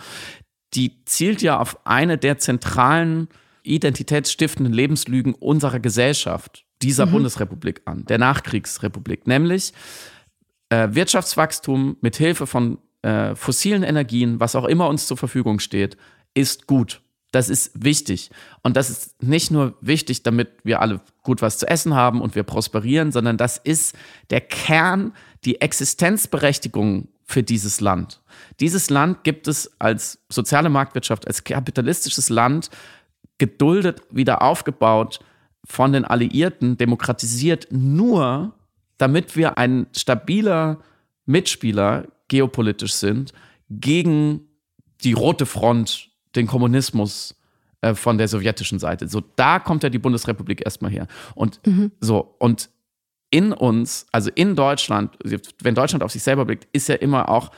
[SPEAKER 3] die zielt ja auf eine der zentralen identitätsstiftenden Lebenslügen unserer Gesellschaft, dieser mhm. Bundesrepublik an, der Nachkriegsrepublik, nämlich äh, Wirtschaftswachstum mit Hilfe von äh, fossilen Energien, was auch immer uns zur Verfügung steht, ist gut. Das ist wichtig. Und das ist nicht nur wichtig, damit wir alle gut was zu essen haben und wir prosperieren, sondern das ist der Kern, die Existenzberechtigung für dieses Land. Dieses Land gibt es als soziale Marktwirtschaft, als kapitalistisches Land geduldet wieder aufgebaut von den Alliierten, demokratisiert nur, damit wir ein stabiler Mitspieler geopolitisch sind gegen die rote Front den Kommunismus äh, von der sowjetischen Seite. So, da kommt ja die Bundesrepublik erstmal her. Und mhm. so, und in uns, also in Deutschland, wenn Deutschland auf sich selber blickt, ist ja immer auch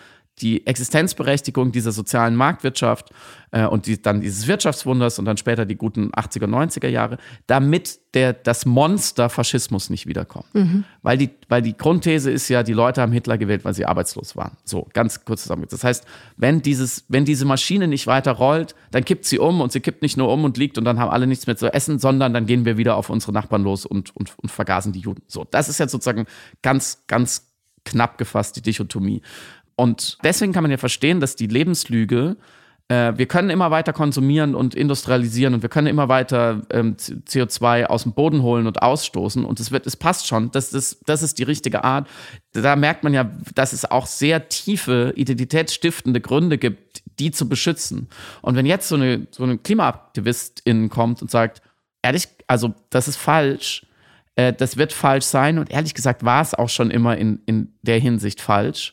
[SPEAKER 3] die Existenzberechtigung dieser sozialen Marktwirtschaft äh, und die, dann dieses Wirtschaftswunders und dann später die guten 80er, 90er Jahre, damit der, das Monster Faschismus nicht wiederkommt. Mhm. Weil, die, weil die Grundthese ist ja, die Leute haben Hitler gewählt, weil sie arbeitslos waren. So, ganz kurz zusammengefasst. Das heißt, wenn, dieses, wenn diese Maschine nicht weiter rollt, dann kippt sie um und sie kippt nicht nur um und liegt und dann haben alle nichts mehr zu essen, sondern dann gehen wir wieder auf unsere Nachbarn los und, und, und vergasen die Juden. So, das ist jetzt sozusagen ganz, ganz knapp gefasst die Dichotomie. Und deswegen kann man ja verstehen, dass die Lebenslüge, äh, wir können immer weiter konsumieren und industrialisieren und wir können immer weiter ähm, CO2 aus dem Boden holen und ausstoßen und es wird, es passt schon, das ist, das ist die richtige Art. Da merkt man ja, dass es auch sehr tiefe, identitätsstiftende Gründe gibt, die zu beschützen. Und wenn jetzt so eine, so eine Klimaaktivistin kommt und sagt, ehrlich, also das ist falsch, äh, das wird falsch sein und ehrlich gesagt war es auch schon immer in, in der Hinsicht falsch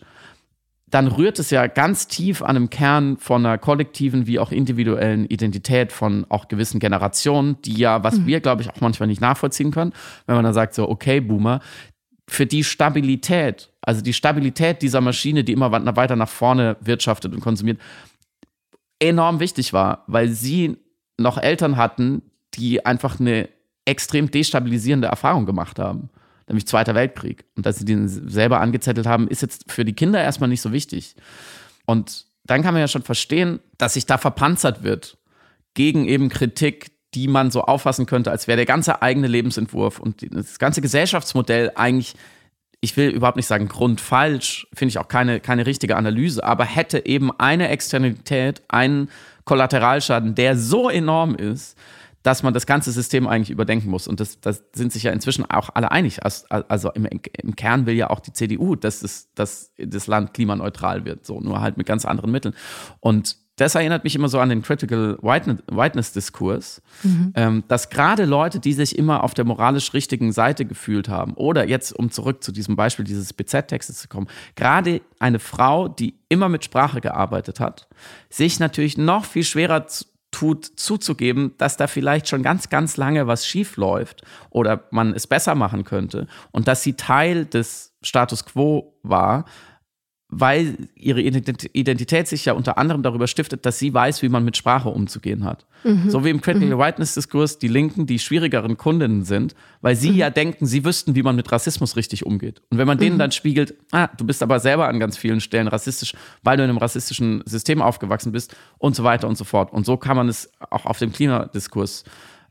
[SPEAKER 3] dann rührt es ja ganz tief an einem Kern von einer kollektiven wie auch individuellen Identität von auch gewissen Generationen, die ja, was mhm. wir, glaube ich, auch manchmal nicht nachvollziehen können, wenn man dann sagt, so, okay, Boomer, für die Stabilität, also die Stabilität dieser Maschine, die immer weiter nach vorne wirtschaftet und konsumiert, enorm wichtig war, weil sie noch Eltern hatten, die einfach eine extrem destabilisierende Erfahrung gemacht haben nämlich Zweiter Weltkrieg. Und dass sie den selber angezettelt haben, ist jetzt für die Kinder erstmal nicht so wichtig. Und dann kann man ja schon verstehen, dass sich da verpanzert wird gegen eben Kritik, die man so auffassen könnte, als wäre der ganze eigene Lebensentwurf und das ganze Gesellschaftsmodell eigentlich, ich will überhaupt nicht sagen grundfalsch, finde ich auch keine, keine richtige Analyse, aber hätte eben eine Externalität, einen Kollateralschaden, der so enorm ist, dass man das ganze System eigentlich überdenken muss. Und das, das sind sich ja inzwischen auch alle einig. Also im, im Kern will ja auch die CDU, dass, es, dass das Land klimaneutral wird, so nur halt mit ganz anderen Mitteln. Und das erinnert mich immer so an den Critical Whiteness-Diskurs, mhm. ähm, dass gerade Leute, die sich immer auf der moralisch richtigen Seite gefühlt haben, oder jetzt, um zurück zu diesem Beispiel dieses BZ-Textes zu kommen, gerade eine Frau, die immer mit Sprache gearbeitet hat, sich natürlich noch viel schwerer zu, tut, zuzugeben, dass da vielleicht schon ganz, ganz lange was schief läuft oder man es besser machen könnte und dass sie Teil des Status quo war, weil ihre Identität sich ja unter anderem darüber stiftet, dass sie weiß, wie man mit Sprache umzugehen hat. Mhm. So wie im Critical mhm. Whiteness-Diskurs die Linken die schwierigeren Kundinnen sind, weil sie mhm. ja denken, sie wüssten, wie man mit Rassismus richtig umgeht. Und wenn man denen mhm. dann spiegelt, ah, du bist aber selber an ganz vielen Stellen rassistisch, weil du in einem rassistischen System aufgewachsen bist und so weiter und so fort. Und so kann man es auch auf dem Klimadiskurs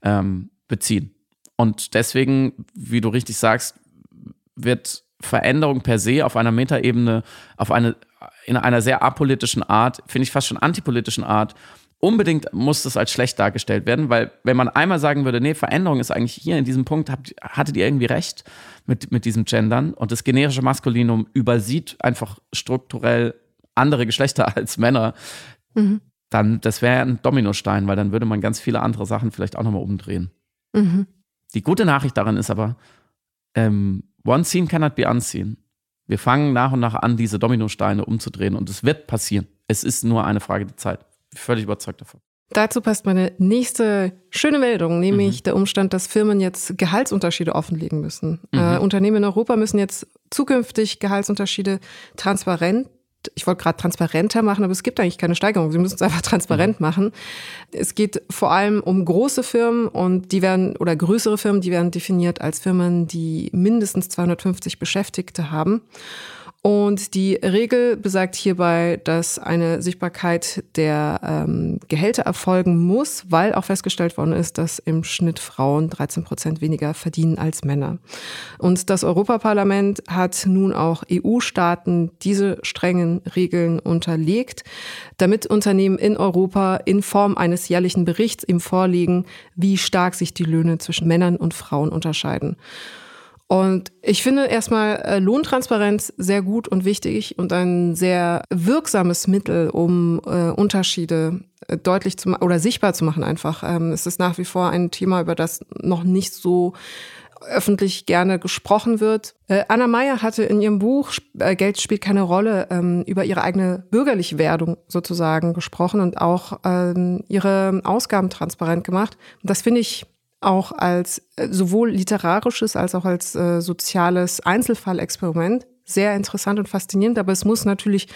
[SPEAKER 3] ähm, beziehen. Und deswegen, wie du richtig sagst, wird Veränderung per se auf einer Metaebene, auf eine, in einer sehr apolitischen Art, finde ich fast schon antipolitischen Art, unbedingt muss das als schlecht dargestellt werden, weil wenn man einmal sagen würde, nee, Veränderung ist eigentlich hier in diesem Punkt, habt, hattet ihr irgendwie recht mit, mit diesem Gendern und das generische Maskulinum übersieht einfach strukturell andere Geschlechter als Männer, mhm. dann das wäre ein Dominostein, weil dann würde man ganz viele andere Sachen vielleicht auch nochmal umdrehen. Mhm. Die gute Nachricht darin ist aber, ähm, One scene cannot be unseen. Wir fangen nach und nach an, diese Dominosteine umzudrehen und es wird passieren. Es ist nur eine Frage der Zeit. Ich bin völlig überzeugt davon.
[SPEAKER 2] Dazu passt meine nächste schöne Meldung, nämlich mhm. der Umstand, dass Firmen jetzt Gehaltsunterschiede offenlegen müssen. Mhm. Äh, Unternehmen in Europa müssen jetzt zukünftig Gehaltsunterschiede transparent ich wollte gerade transparenter machen, aber es gibt eigentlich keine Steigerung. Sie müssen es einfach transparent mhm. machen. Es geht vor allem um große Firmen und die werden, oder größere Firmen, die werden definiert als Firmen, die mindestens 250 Beschäftigte haben. Und die Regel besagt hierbei, dass eine Sichtbarkeit der ähm, Gehälter erfolgen muss, weil auch festgestellt worden ist, dass im Schnitt Frauen 13 Prozent weniger verdienen als Männer. Und das Europaparlament hat nun auch EU-Staaten diese strengen Regeln unterlegt, damit Unternehmen in Europa in Form eines jährlichen Berichts ihm vorlegen, wie stark sich die Löhne zwischen Männern und Frauen unterscheiden. Und ich finde erstmal äh, Lohntransparenz sehr gut und wichtig und ein sehr wirksames Mittel, um äh, Unterschiede äh, deutlich zu oder sichtbar zu machen einfach. Ähm, es ist nach wie vor ein Thema, über das noch nicht so öffentlich gerne gesprochen wird. Äh, Anna Meyer hatte in ihrem Buch äh, Geld spielt keine Rolle ähm, über ihre eigene bürgerliche Werdung sozusagen gesprochen und auch ähm, ihre Ausgaben transparent gemacht. Und das finde ich auch als äh, sowohl literarisches als auch als äh, soziales Einzelfallexperiment sehr interessant und faszinierend, aber es muss natürlich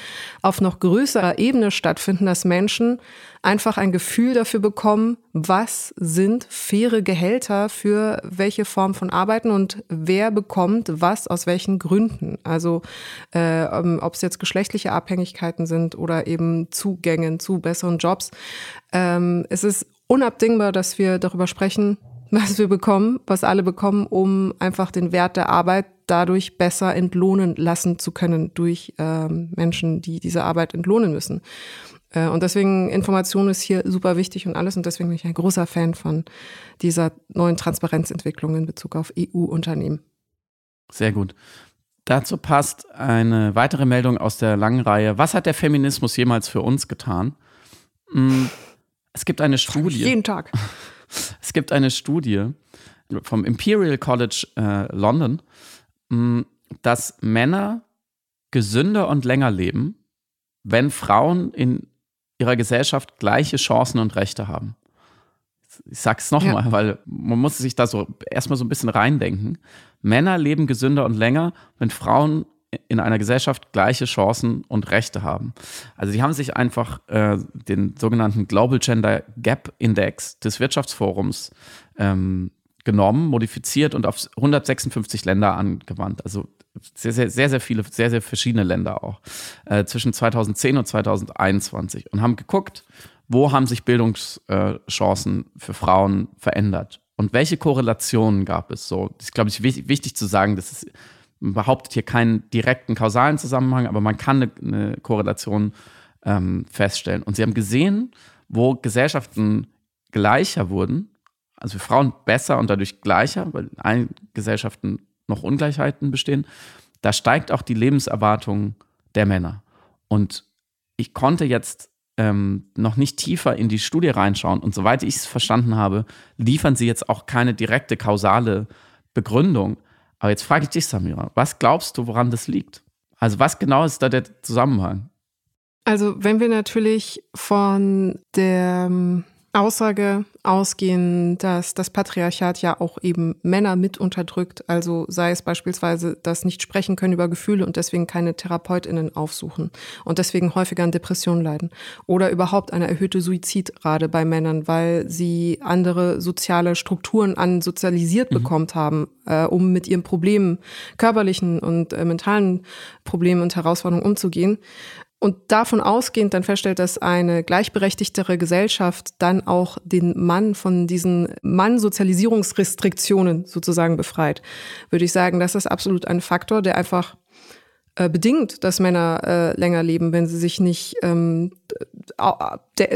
[SPEAKER 2] auf noch größerer Ebene stattfinden, dass Menschen einfach ein Gefühl dafür bekommen, was sind faire Gehälter für welche Form von Arbeiten und wer bekommt was aus welchen Gründen. Also äh, ähm, ob es jetzt geschlechtliche Abhängigkeiten sind oder eben Zugängen zu besseren Jobs. Ähm, es ist unabdingbar, dass wir darüber sprechen, was wir bekommen, was alle bekommen, um einfach den Wert der Arbeit dadurch besser entlohnen lassen zu können durch ähm, Menschen, die diese Arbeit entlohnen müssen. Äh, und deswegen Information ist hier super wichtig und alles. Und deswegen bin ich ein großer Fan von dieser neuen Transparenzentwicklung in Bezug auf EU-Unternehmen.
[SPEAKER 3] Sehr gut. Dazu passt eine weitere Meldung aus der langen Reihe. Was hat der Feminismus jemals für uns getan? Hm, es gibt eine Studie.
[SPEAKER 2] Jeden Tag.
[SPEAKER 3] Es gibt eine Studie vom Imperial College äh, London, mh, dass Männer gesünder und länger leben, wenn Frauen in ihrer Gesellschaft gleiche Chancen und Rechte haben. Ich sag's nochmal, ja. weil man muss sich da so erstmal so ein bisschen reindenken. Männer leben gesünder und länger, wenn Frauen in einer Gesellschaft gleiche Chancen und Rechte haben. Also sie haben sich einfach äh, den sogenannten Global Gender Gap Index des Wirtschaftsforums ähm, genommen, modifiziert und auf 156 Länder angewandt. Also sehr, sehr, sehr, sehr viele, sehr, sehr verschiedene Länder auch. Äh, zwischen 2010 und 2021 und haben geguckt, wo haben sich Bildungschancen für Frauen verändert und welche Korrelationen gab es so. Das ist, glaube ich, wichtig zu sagen, dass es behauptet hier keinen direkten kausalen Zusammenhang, aber man kann eine, eine Korrelation ähm, feststellen. Und sie haben gesehen, wo Gesellschaften gleicher wurden, also für Frauen besser und dadurch gleicher, weil in allen Gesellschaften noch Ungleichheiten bestehen, da steigt auch die Lebenserwartung der Männer. Und ich konnte jetzt ähm, noch nicht tiefer in die Studie reinschauen. Und soweit ich es verstanden habe, liefern sie jetzt auch keine direkte kausale Begründung. Aber jetzt frage ich dich, Samira, was glaubst du, woran das liegt? Also was genau ist da der Zusammenhang?
[SPEAKER 2] Also wenn wir natürlich von der ähm, Aussage ausgehen, dass das Patriarchat ja auch eben Männer mit unterdrückt. Also sei es beispielsweise das nicht sprechen können über Gefühle und deswegen keine Therapeutinnen aufsuchen und deswegen häufiger an Depressionen leiden. Oder überhaupt eine erhöhte Suizidrate bei Männern, weil sie andere soziale Strukturen ansozialisiert mhm. bekommen haben, äh, um mit ihren Problemen, körperlichen und äh, mentalen Problemen und Herausforderungen umzugehen und davon ausgehend dann feststellt, dass eine gleichberechtigtere Gesellschaft dann auch den Mann von diesen Mann-Sozialisierungsrestriktionen sozusagen befreit, würde ich sagen, das ist absolut ein Faktor, der einfach äh, bedingt, dass Männer äh, länger leben, wenn sie sich nicht ähm,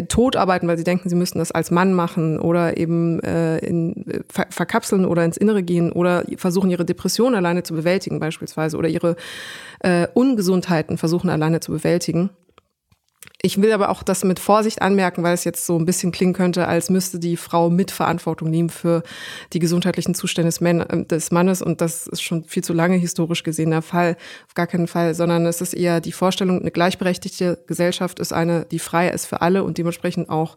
[SPEAKER 2] tot arbeiten, weil sie denken, sie müssten das als Mann machen oder eben äh, in, äh, ver verkapseln oder ins Innere gehen oder versuchen, ihre Depression alleine zu bewältigen beispielsweise oder ihre äh, Ungesundheiten versuchen alleine zu bewältigen. Ich will aber auch das mit Vorsicht anmerken, weil es jetzt so ein bisschen klingen könnte, als müsste die Frau Mitverantwortung nehmen für die gesundheitlichen Zustände des, äh, des, Mannes. Und das ist schon viel zu lange historisch gesehen der Fall. Auf gar keinen Fall, sondern es ist eher die Vorstellung, eine gleichberechtigte Gesellschaft ist eine, die frei ist für alle und dementsprechend auch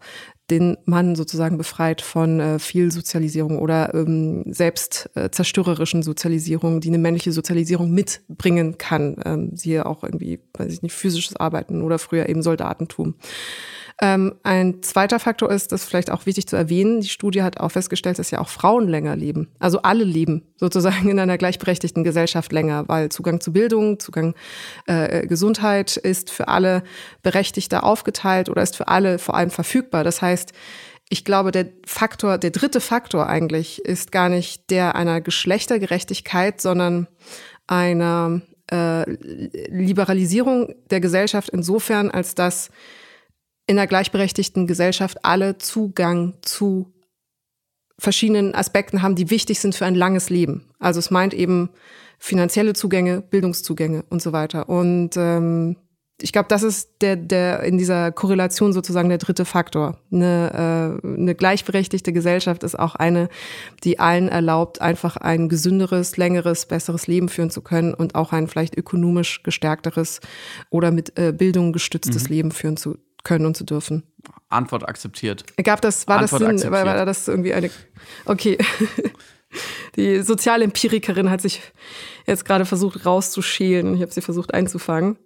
[SPEAKER 2] den Mann sozusagen befreit von äh, viel Sozialisierung oder ähm, selbst äh, zerstörerischen Sozialisierung, die eine männliche Sozialisierung mitbringen kann. Ähm, siehe auch irgendwie, weiß ich nicht, physisches Arbeiten oder früher eben Soldatentum. Ähm, ein zweiter Faktor ist, das ist vielleicht auch wichtig zu erwähnen, die Studie hat auch festgestellt, dass ja auch Frauen länger leben. Also alle leben sozusagen in einer gleichberechtigten Gesellschaft länger, weil Zugang zu Bildung, Zugang äh, Gesundheit ist für alle berechtigter aufgeteilt oder ist für alle vor allem verfügbar. Das heißt, ich glaube, der Faktor, der dritte Faktor eigentlich ist gar nicht der einer Geschlechtergerechtigkeit, sondern einer äh, Liberalisierung der Gesellschaft insofern, als dass in einer gleichberechtigten Gesellschaft alle Zugang zu verschiedenen Aspekten haben, die wichtig sind für ein langes Leben. Also es meint eben finanzielle Zugänge, Bildungszugänge und so weiter. Und ähm, ich glaube, das ist der, der in dieser Korrelation sozusagen der dritte Faktor. Eine, äh, eine gleichberechtigte Gesellschaft ist auch eine, die allen erlaubt, einfach ein gesünderes, längeres, besseres Leben führen zu können und auch ein vielleicht ökonomisch gestärkteres oder mit äh, Bildung gestütztes mhm. Leben führen zu können und zu dürfen.
[SPEAKER 3] Antwort akzeptiert.
[SPEAKER 2] Gab das, war Antwort das Sinn, war, war das irgendwie eine, okay. Die Sozialempirikerin hat sich jetzt gerade versucht rauszuschälen. Ich habe sie versucht einzufangen.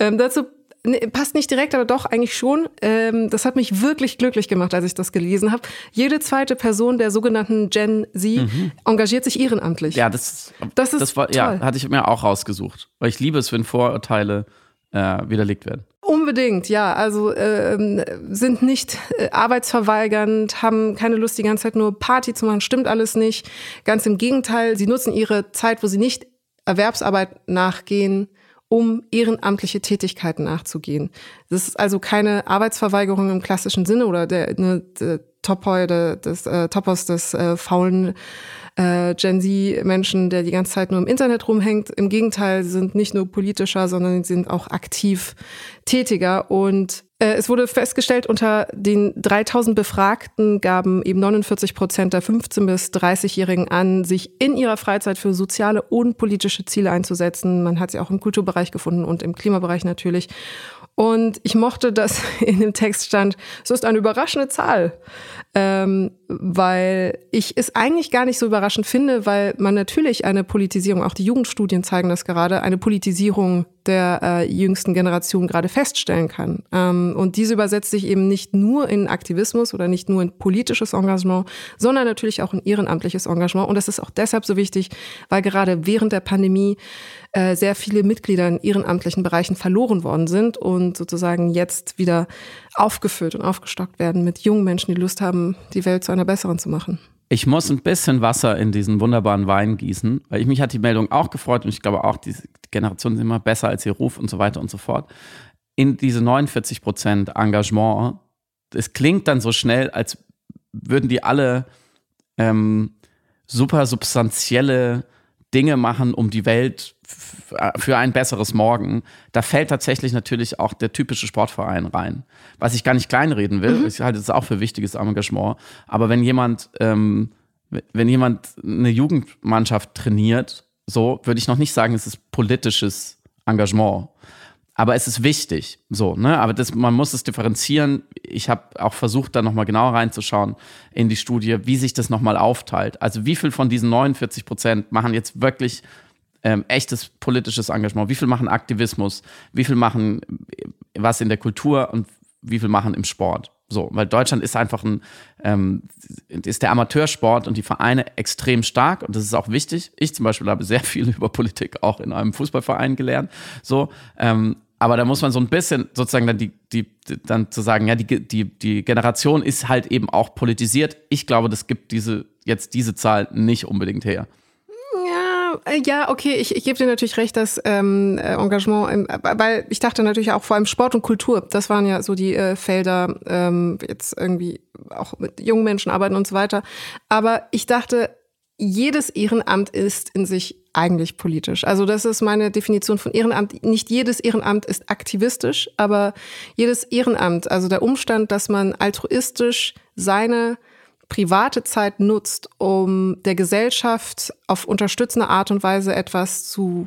[SPEAKER 2] Ähm, dazu ne, passt nicht direkt, aber doch eigentlich schon. Ähm, das hat mich wirklich glücklich gemacht, als ich das gelesen habe. Jede zweite Person der sogenannten Gen Z mhm. engagiert sich ehrenamtlich.
[SPEAKER 3] Ja, das, das ist das war, toll. Ja, hatte ich mir auch rausgesucht, weil ich liebe es, wenn Vorurteile äh, widerlegt werden.
[SPEAKER 2] Unbedingt, ja. Also äh, sind nicht äh, arbeitsverweigernd, haben keine Lust, die ganze Zeit nur Party zu machen, stimmt alles nicht. Ganz im Gegenteil, sie nutzen ihre Zeit, wo sie nicht Erwerbsarbeit nachgehen, um ehrenamtliche Tätigkeiten nachzugehen. Das ist also keine Arbeitsverweigerung im klassischen Sinne oder der, ne, der Topoi, der, des äh, Topos des äh, faulen äh, Gen Z-Menschen, der die ganze Zeit nur im Internet rumhängt. Im Gegenteil, sie sind nicht nur politischer, sondern sie sind auch aktiv tätiger. Und äh, es wurde festgestellt, unter den 3000 Befragten gaben eben 49 Prozent der 15- bis 30-Jährigen an, sich in ihrer Freizeit für soziale und politische Ziele einzusetzen. Man hat sie auch im Kulturbereich gefunden und im Klimabereich natürlich. Und ich mochte, dass in dem Text stand, es ist eine überraschende Zahl, ähm, weil ich es eigentlich gar nicht so überraschend finde, weil man natürlich eine Politisierung, auch die Jugendstudien zeigen das gerade, eine Politisierung der äh, jüngsten Generation gerade feststellen kann. Ähm, und diese übersetzt sich eben nicht nur in Aktivismus oder nicht nur in politisches Engagement, sondern natürlich auch in ehrenamtliches Engagement. Und das ist auch deshalb so wichtig, weil gerade während der Pandemie äh, sehr viele Mitglieder in ehrenamtlichen Bereichen verloren worden sind und sozusagen jetzt wieder aufgefüllt und aufgestockt werden mit jungen Menschen, die Lust haben, die Welt zu einer besseren zu machen.
[SPEAKER 3] Ich muss ein bisschen Wasser in diesen wunderbaren Wein gießen, weil ich mich hat die Meldung auch gefreut und ich glaube auch, die Generation ist immer besser als ihr Ruf und so weiter und so fort. In diese 49 Prozent Engagement, es klingt dann so schnell, als würden die alle ähm, super substanzielle Dinge machen, um die Welt für ein besseres Morgen. Da fällt tatsächlich natürlich auch der typische Sportverein rein. Was ich gar nicht kleinreden will, mhm. ich halte es auch für wichtiges Engagement. Aber wenn jemand, ähm, wenn jemand eine Jugendmannschaft trainiert, so würde ich noch nicht sagen, es ist politisches Engagement. Aber es ist wichtig, so, ne? Aber das, man muss es differenzieren. Ich habe auch versucht, da nochmal genauer reinzuschauen in die Studie, wie sich das nochmal aufteilt. Also wie viel von diesen 49 Prozent machen jetzt wirklich ähm, echtes politisches Engagement? Wie viel machen Aktivismus? Wie viel machen äh, was in der Kultur und wie viel machen im Sport? So, weil Deutschland ist einfach ein, ähm, ist der Amateursport und die Vereine extrem stark und das ist auch wichtig. Ich zum Beispiel habe sehr viel über Politik auch in einem Fußballverein gelernt. So, ähm, aber da muss man so ein bisschen sozusagen dann die, die, dann zu sagen, ja, die, die, die Generation ist halt eben auch politisiert. Ich glaube, das gibt diese, jetzt diese Zahl nicht unbedingt her.
[SPEAKER 2] Ja, äh, okay, ich, ich gebe dir natürlich recht, dass ähm, äh, Engagement, im, weil ich dachte natürlich auch vor allem Sport und Kultur, das waren ja so die äh, Felder, ähm, jetzt irgendwie auch mit jungen Menschen arbeiten und so weiter. Aber ich dachte, jedes Ehrenamt ist in sich eigentlich politisch. Also das ist meine Definition von Ehrenamt. Nicht jedes Ehrenamt ist aktivistisch, aber jedes Ehrenamt, also der Umstand, dass man altruistisch seine private Zeit nutzt, um der Gesellschaft auf unterstützende Art und Weise etwas zu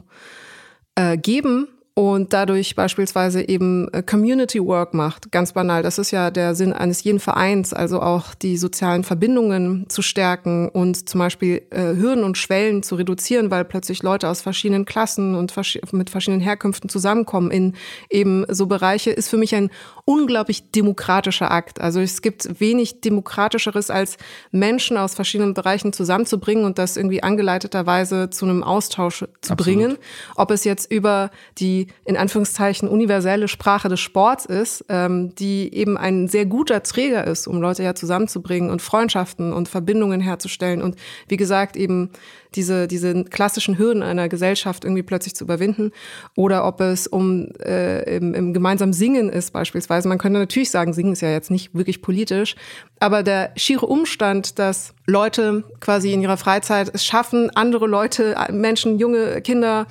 [SPEAKER 2] äh, geben und dadurch beispielsweise eben äh, Community Work macht, ganz banal. Das ist ja der Sinn eines jeden Vereins, also auch die sozialen Verbindungen zu stärken und zum Beispiel äh, Hürden und Schwellen zu reduzieren, weil plötzlich Leute aus verschiedenen Klassen und vers mit verschiedenen Herkünften zusammenkommen in eben so Bereiche, ist für mich ein unglaublich demokratischer Akt. Also es gibt wenig demokratischeres, als Menschen aus verschiedenen Bereichen zusammenzubringen und das irgendwie angeleiteterweise zu einem Austausch zu Absolut. bringen. Ob es jetzt über die in Anführungszeichen universelle Sprache des Sports ist, ähm, die eben ein sehr guter Träger ist, um Leute ja zusammenzubringen und Freundschaften und Verbindungen herzustellen. Und wie gesagt eben diese, diese klassischen Hürden einer Gesellschaft irgendwie plötzlich zu überwinden oder ob es um äh, im, im gemeinsamen Singen ist beispielsweise. Man könnte natürlich sagen, Singen ist ja jetzt nicht wirklich politisch, aber der schiere Umstand, dass Leute quasi in ihrer Freizeit es schaffen, andere Leute, Menschen, junge Kinder,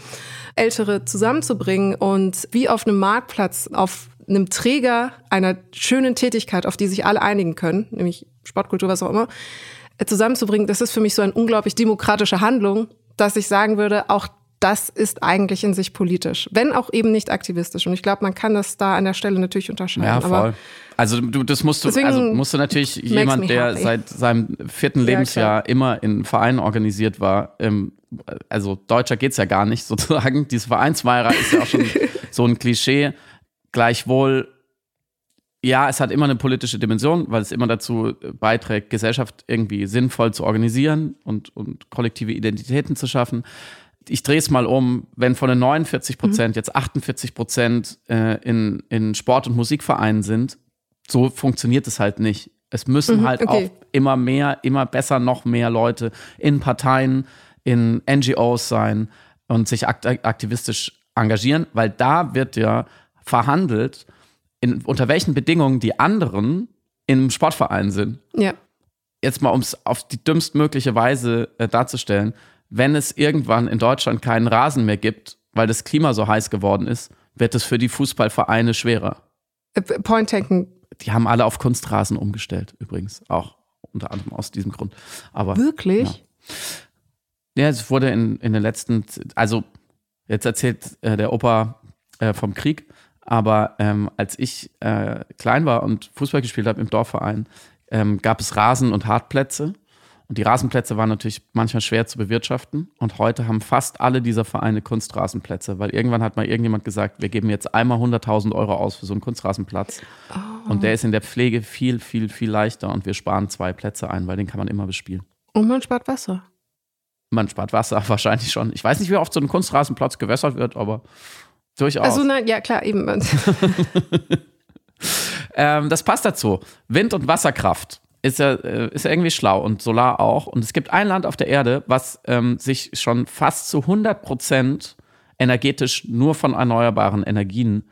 [SPEAKER 2] Ältere zusammenzubringen und wie auf einem Marktplatz auf einem Träger einer schönen Tätigkeit, auf die sich alle einigen können, nämlich Sportkultur, was auch immer, zusammenzubringen, das ist für mich so eine unglaublich demokratische Handlung, dass ich sagen würde, auch das ist eigentlich in sich politisch, wenn auch eben nicht aktivistisch. Und ich glaube, man kann das da an der Stelle natürlich unterscheiden.
[SPEAKER 3] Ja, voll. also du, das musst du, also musst du natürlich jemand, der happy. seit seinem vierten Lebensjahr ja, immer in Vereinen organisiert war, ähm, also deutscher geht es ja gar nicht sozusagen. Diese Vereinsmeier ist ja auch schon so ein Klischee. Gleichwohl, ja, es hat immer eine politische Dimension, weil es immer dazu beiträgt, Gesellschaft irgendwie sinnvoll zu organisieren und, und kollektive Identitäten zu schaffen ich drehe es mal um, wenn von den 49 Prozent mhm. jetzt 48 Prozent äh, in, in Sport- und Musikvereinen sind, so funktioniert es halt nicht. Es müssen mhm, halt okay. auch immer mehr, immer besser noch mehr Leute in Parteien, in NGOs sein und sich akt aktivistisch engagieren, weil da wird ja verhandelt, in, unter welchen Bedingungen die anderen im Sportverein sind.
[SPEAKER 2] Ja.
[SPEAKER 3] Jetzt mal, um es auf die dümmstmögliche Weise äh, darzustellen, wenn es irgendwann in Deutschland keinen Rasen mehr gibt, weil das Klima so heiß geworden ist, wird es für die Fußballvereine schwerer.
[SPEAKER 2] Äh, Point taken.
[SPEAKER 3] Die haben alle auf Kunstrasen umgestellt, übrigens. Auch unter anderem aus diesem Grund. Aber,
[SPEAKER 2] Wirklich?
[SPEAKER 3] Ja. ja, es wurde in, in den letzten, also jetzt erzählt äh, der Opa äh, vom Krieg, aber ähm, als ich äh, klein war und Fußball gespielt habe im Dorfverein, ähm, gab es Rasen- und Hartplätze. Und die Rasenplätze waren natürlich manchmal schwer zu bewirtschaften. Und heute haben fast alle dieser Vereine Kunstrasenplätze, weil irgendwann hat mal irgendjemand gesagt, wir geben jetzt einmal 100.000 Euro aus für so einen Kunstrasenplatz. Oh. Und der ist in der Pflege viel, viel, viel leichter und wir sparen zwei Plätze ein, weil den kann man immer bespielen.
[SPEAKER 2] Und man spart Wasser.
[SPEAKER 3] Man spart Wasser wahrscheinlich schon. Ich weiß nicht, wie oft so ein Kunstrasenplatz gewässert wird, aber durchaus.
[SPEAKER 2] Also, nein, ja, klar, eben.
[SPEAKER 3] ähm, das passt dazu. Wind- und Wasserkraft ist ja, äh, ist ja irgendwie schlau und Solar auch. Und es gibt ein Land auf der Erde, was ähm, sich schon fast zu 100 Prozent energetisch nur von erneuerbaren Energien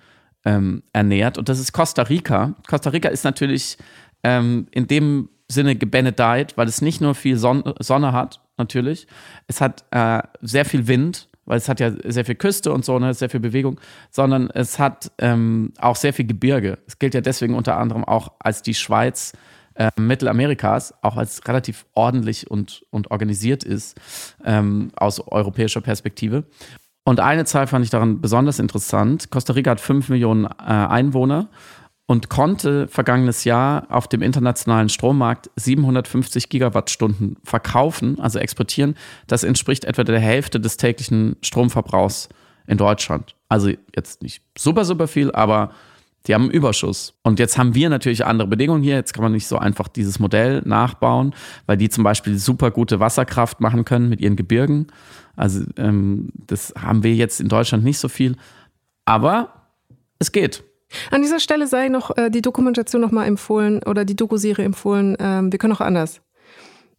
[SPEAKER 3] ähm, ernährt. Und das ist Costa Rica. Costa Rica ist natürlich ähm, in dem Sinne gebenedeit, weil es nicht nur viel Son Sonne hat, natürlich. Es hat äh, sehr viel Wind, weil es hat ja sehr viel Küste und so, ne, sehr viel Bewegung, sondern es hat ähm, auch sehr viel Gebirge. Es gilt ja deswegen unter anderem auch als die Schweiz äh, Mittelamerikas auch als relativ ordentlich und, und organisiert ist ähm, aus europäischer Perspektive. Und eine Zahl fand ich daran besonders interessant. Costa Rica hat 5 Millionen äh, Einwohner und konnte vergangenes Jahr auf dem internationalen Strommarkt 750 Gigawattstunden verkaufen, also exportieren. Das entspricht etwa der Hälfte des täglichen Stromverbrauchs in Deutschland. Also jetzt nicht super, super viel, aber die haben einen Überschuss. Und jetzt haben wir natürlich andere Bedingungen hier. Jetzt kann man nicht so einfach dieses Modell nachbauen, weil die zum Beispiel super gute Wasserkraft machen können mit ihren Gebirgen. Also ähm, das haben wir jetzt in Deutschland nicht so viel. Aber es geht.
[SPEAKER 2] An dieser Stelle sei noch äh, die Dokumentation nochmal empfohlen oder die Doku-Serie empfohlen. Ähm, wir können auch anders.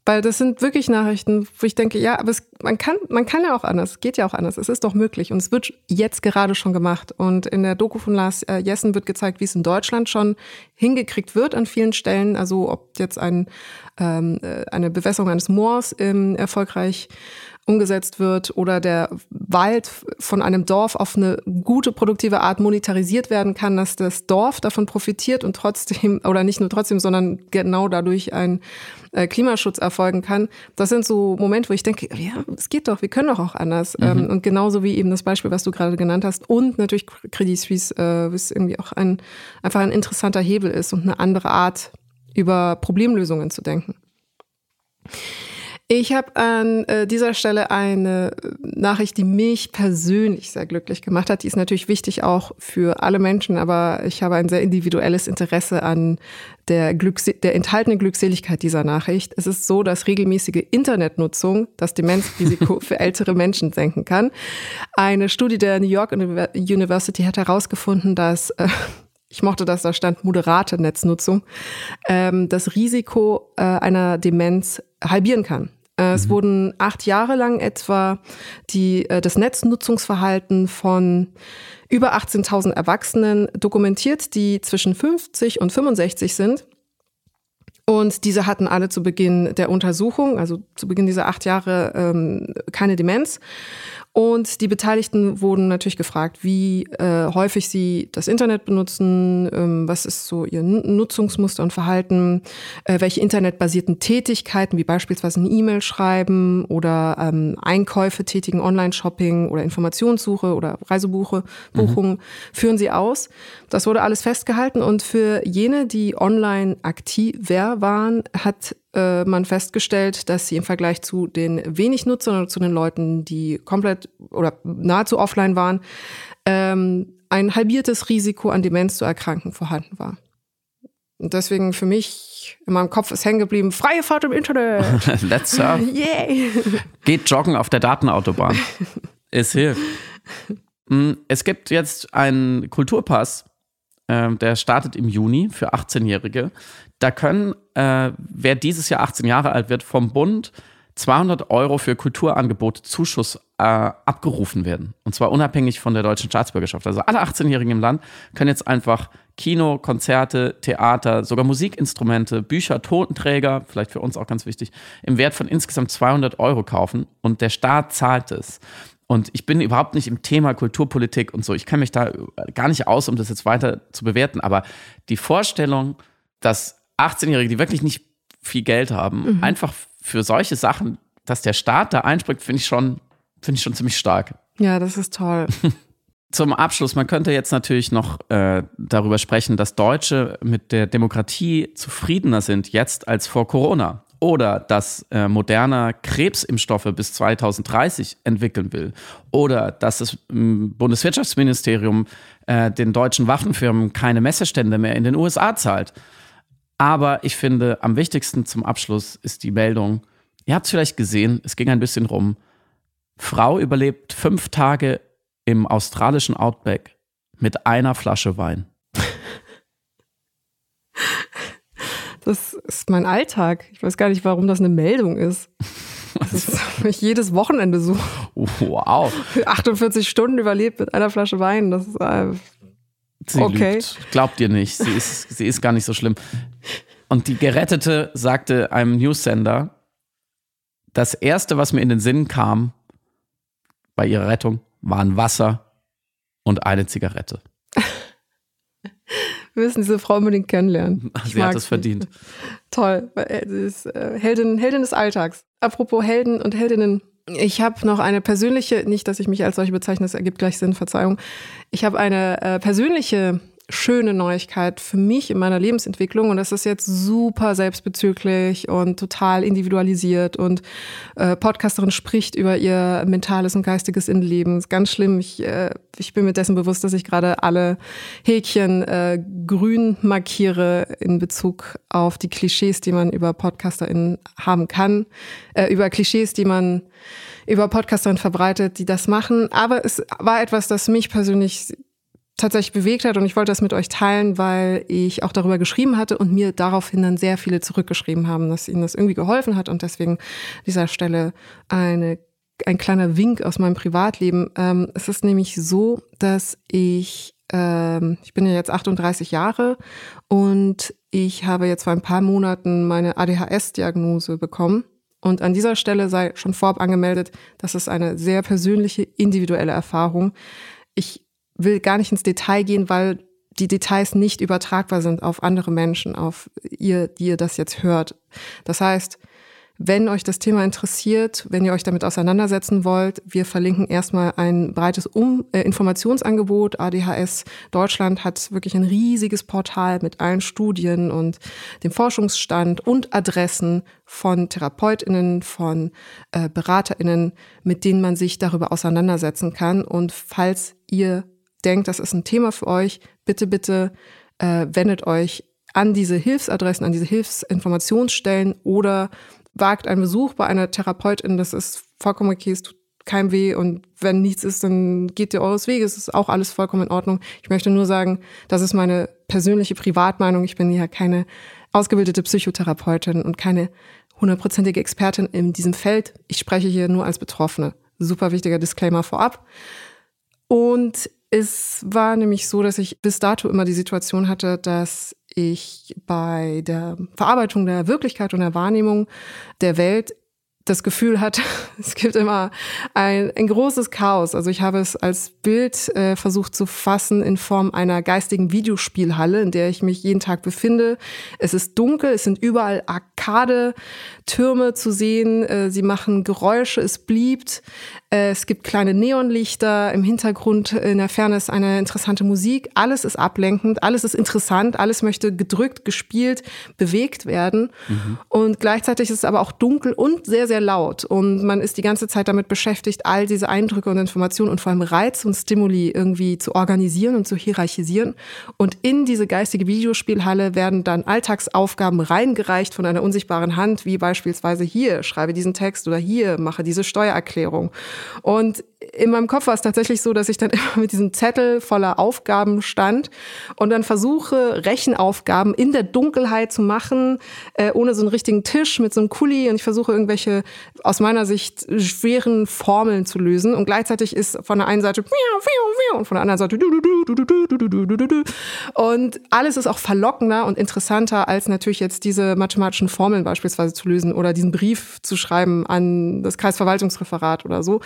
[SPEAKER 2] Weil das sind wirklich Nachrichten, wo ich denke, ja, aber es, man, kann, man kann ja auch anders, geht ja auch anders, es ist doch möglich und es wird jetzt gerade schon gemacht. Und in der Doku von Lars äh, Jessen wird gezeigt, wie es in Deutschland schon hingekriegt wird an vielen Stellen. Also ob jetzt ein, ähm, äh, eine Bewässerung eines Moors ähm, erfolgreich umgesetzt wird oder der Wald von einem Dorf auf eine gute, produktive Art monetarisiert werden kann, dass das Dorf davon profitiert und trotzdem, oder nicht nur trotzdem, sondern genau dadurch ein äh, Klimaschutz erfolgen kann. Das sind so Momente, wo ich denke, ja, es geht doch, wir können doch auch anders. Mhm. Ähm, und genauso wie eben das Beispiel, was du gerade genannt hast. Und natürlich Credit Suisse, äh, was irgendwie auch ein, einfach ein interessanter Hebel ist und eine andere Art, über Problemlösungen zu denken. Ich habe an äh, dieser Stelle eine äh, Nachricht, die mich persönlich sehr glücklich gemacht hat. Die ist natürlich wichtig auch für alle Menschen, aber ich habe ein sehr individuelles Interesse an der, Glücks der enthaltenen Glückseligkeit dieser Nachricht. Es ist so, dass regelmäßige Internetnutzung das Demenzrisiko für ältere Menschen senken kann. Eine Studie der New York University hat herausgefunden, dass äh, ich mochte, dass da stand moderate Netznutzung, ähm, das Risiko äh, einer Demenz halbieren kann. Äh, es mhm. wurden acht Jahre lang etwa die, äh, das Netznutzungsverhalten von über 18.000 Erwachsenen dokumentiert, die zwischen 50 und 65 sind. Und diese hatten alle zu Beginn der Untersuchung, also zu Beginn dieser acht Jahre, ähm, keine Demenz. Und die Beteiligten wurden natürlich gefragt, wie äh, häufig sie das Internet benutzen, ähm, was ist so ihr Nutzungsmuster und Verhalten, äh, welche internetbasierten Tätigkeiten, wie beispielsweise eine E-Mail schreiben oder ähm, Einkäufe tätigen, Online-Shopping oder Informationssuche oder Reisebuche, Buchungen, mhm. führen sie aus. Das wurde alles festgehalten und für jene, die online aktiver waren, hat äh, man festgestellt, dass sie im Vergleich zu den wenig Nutzern oder zu den Leuten, die komplett oder nahezu offline waren, ähm, ein halbiertes Risiko an Demenz zu erkranken vorhanden war. Und deswegen für mich in meinem Kopf ist hängen geblieben, freie Fahrt im Internet.
[SPEAKER 3] Let's surf. Yay. Geht joggen auf der Datenautobahn. es hilft. Hm, es gibt jetzt einen Kulturpass, äh, der startet im Juni für 18-Jährige. Da können, äh, wer dieses Jahr 18 Jahre alt wird, vom Bund 200 Euro für Kulturangebote Zuschuss äh, abgerufen werden. Und zwar unabhängig von der deutschen Staatsbürgerschaft. Also alle 18-Jährigen im Land können jetzt einfach Kino, Konzerte, Theater, sogar Musikinstrumente, Bücher, Totenträger, vielleicht für uns auch ganz wichtig, im Wert von insgesamt 200 Euro kaufen und der Staat zahlt es. Und ich bin überhaupt nicht im Thema Kulturpolitik und so. Ich kenne mich da gar nicht aus, um das jetzt weiter zu bewerten. Aber die Vorstellung, dass 18-Jährige, die wirklich nicht viel Geld haben, mhm. einfach für solche Sachen, dass der Staat da einspringt, finde ich schon, finde ich schon ziemlich stark.
[SPEAKER 2] Ja, das ist toll.
[SPEAKER 3] Zum Abschluss, man könnte jetzt natürlich noch äh, darüber sprechen, dass Deutsche mit der Demokratie zufriedener sind jetzt als vor Corona. Oder dass äh, Moderna Krebsimpfstoffe bis 2030 entwickeln will. Oder dass das Bundeswirtschaftsministerium äh, den deutschen Waffenfirmen keine Messestände mehr in den USA zahlt. Aber ich finde, am wichtigsten zum Abschluss ist die Meldung, ihr habt es vielleicht gesehen, es ging ein bisschen rum, Frau überlebt fünf Tage im australischen Outback mit einer Flasche Wein.
[SPEAKER 2] Das ist mein Alltag. Ich weiß gar nicht, warum das eine Meldung ist. Das ist ich jedes Wochenende so.
[SPEAKER 3] Wow.
[SPEAKER 2] 48 Stunden überlebt mit einer Flasche Wein. Das ist, äh,
[SPEAKER 3] Sie okay. lügt. Glaubt ihr nicht. Sie ist, sie ist gar nicht so schlimm. Und die Gerettete sagte einem Newsender, das erste, was mir in den Sinn kam bei ihrer Rettung, waren Wasser und eine Zigarette.
[SPEAKER 2] Wir müssen diese Frau unbedingt kennenlernen.
[SPEAKER 3] Ich sie hat es verdient.
[SPEAKER 2] Toll. Sie ist äh, Heldin, Heldin des Alltags. Apropos Helden und Heldinnen. Ich habe noch eine persönliche, nicht, dass ich mich als solche bezeichne, das ergibt gleich Sinn, Verzeihung. Ich habe eine äh, persönliche schöne Neuigkeit für mich in meiner Lebensentwicklung und das ist jetzt super selbstbezüglich und total individualisiert und äh, Podcasterin spricht über ihr mentales und geistiges Innenleben. Ist ganz schlimm. Ich, äh, ich bin mir dessen bewusst, dass ich gerade alle Häkchen äh, grün markiere in Bezug auf die Klischees, die man über PodcasterInnen haben kann, äh, über Klischees, die man über Podcasterinnen verbreitet, die das machen. Aber es war etwas, das mich persönlich tatsächlich bewegt hat und ich wollte das mit euch teilen, weil ich auch darüber geschrieben hatte und mir daraufhin dann sehr viele zurückgeschrieben haben, dass ihnen das irgendwie geholfen hat und deswegen dieser Stelle eine ein kleiner Wink aus meinem Privatleben. Ähm, es ist nämlich so, dass ich ähm, ich bin ja jetzt 38 Jahre und ich habe jetzt vor ein paar Monaten meine ADHS-Diagnose bekommen Und an dieser Stelle sei schon vorab angemeldet, das ist eine sehr persönliche, individuelle Erfahrung. Ich will gar nicht ins Detail gehen, weil die Details nicht übertragbar sind auf andere Menschen, auf ihr, die ihr das jetzt hört. Das heißt, wenn euch das Thema interessiert, wenn ihr euch damit auseinandersetzen wollt, wir verlinken erstmal ein breites um äh, Informationsangebot. ADHS Deutschland hat wirklich ein riesiges Portal mit allen Studien und dem Forschungsstand und Adressen von Therapeutinnen, von äh, Beraterinnen, mit denen man sich darüber auseinandersetzen kann. Und falls ihr denkt, das ist ein Thema für euch, bitte, bitte äh, wendet euch an diese Hilfsadressen, an diese Hilfsinformationsstellen oder wagt einen Besuch bei einer Therapeutin, das ist vollkommen okay, es tut keinem weh und wenn nichts ist, dann geht ihr eures Weges, es ist auch alles vollkommen in Ordnung. Ich möchte nur sagen, das ist meine persönliche Privatmeinung. Ich bin ja keine ausgebildete Psychotherapeutin und keine hundertprozentige Expertin in diesem Feld. Ich spreche hier nur als Betroffene. Super wichtiger Disclaimer vorab. Und es war nämlich so, dass ich bis dato immer die Situation hatte, dass ich bei der Verarbeitung der Wirklichkeit und der Wahrnehmung der Welt das Gefühl hatte, es gibt immer ein, ein großes Chaos. Also ich habe es als Bild äh, versucht zu fassen in Form einer geistigen Videospielhalle, in der ich mich jeden Tag befinde. Es ist dunkel, es sind überall Arcade-Türme zu sehen, äh, sie machen Geräusche, es bliebt. Äh, es gibt kleine Neonlichter, im Hintergrund in der Ferne ist eine interessante Musik. Alles ist ablenkend, alles ist interessant, alles möchte gedrückt, gespielt, bewegt werden. Mhm. Und gleichzeitig ist es aber auch dunkel und sehr, sehr laut. Und man ist die ganze Zeit damit beschäftigt, all diese Eindrücke und Informationen und vor allem Reiz und Stimuli irgendwie zu organisieren und zu hierarchisieren. Und in diese geistige Videospielhalle werden dann Alltagsaufgaben reingereicht von einer unsichtbaren Hand, wie beispielsweise hier, schreibe diesen Text oder hier, mache diese Steuererklärung. Und in meinem Kopf war es tatsächlich so, dass ich dann immer mit diesem Zettel voller Aufgaben stand und dann versuche, Rechenaufgaben in der Dunkelheit zu machen, äh, ohne so einen richtigen Tisch mit so einem Kuli und ich versuche irgendwelche aus meiner Sicht schweren Formeln zu lösen und gleichzeitig ist von der einen Seite und von der anderen Seite und alles ist auch verlockender und interessanter als natürlich jetzt diese mathematischen Formeln beispielsweise zu lösen oder diesen Brief zu schreiben an das Kreisverwaltungsreferat oder so.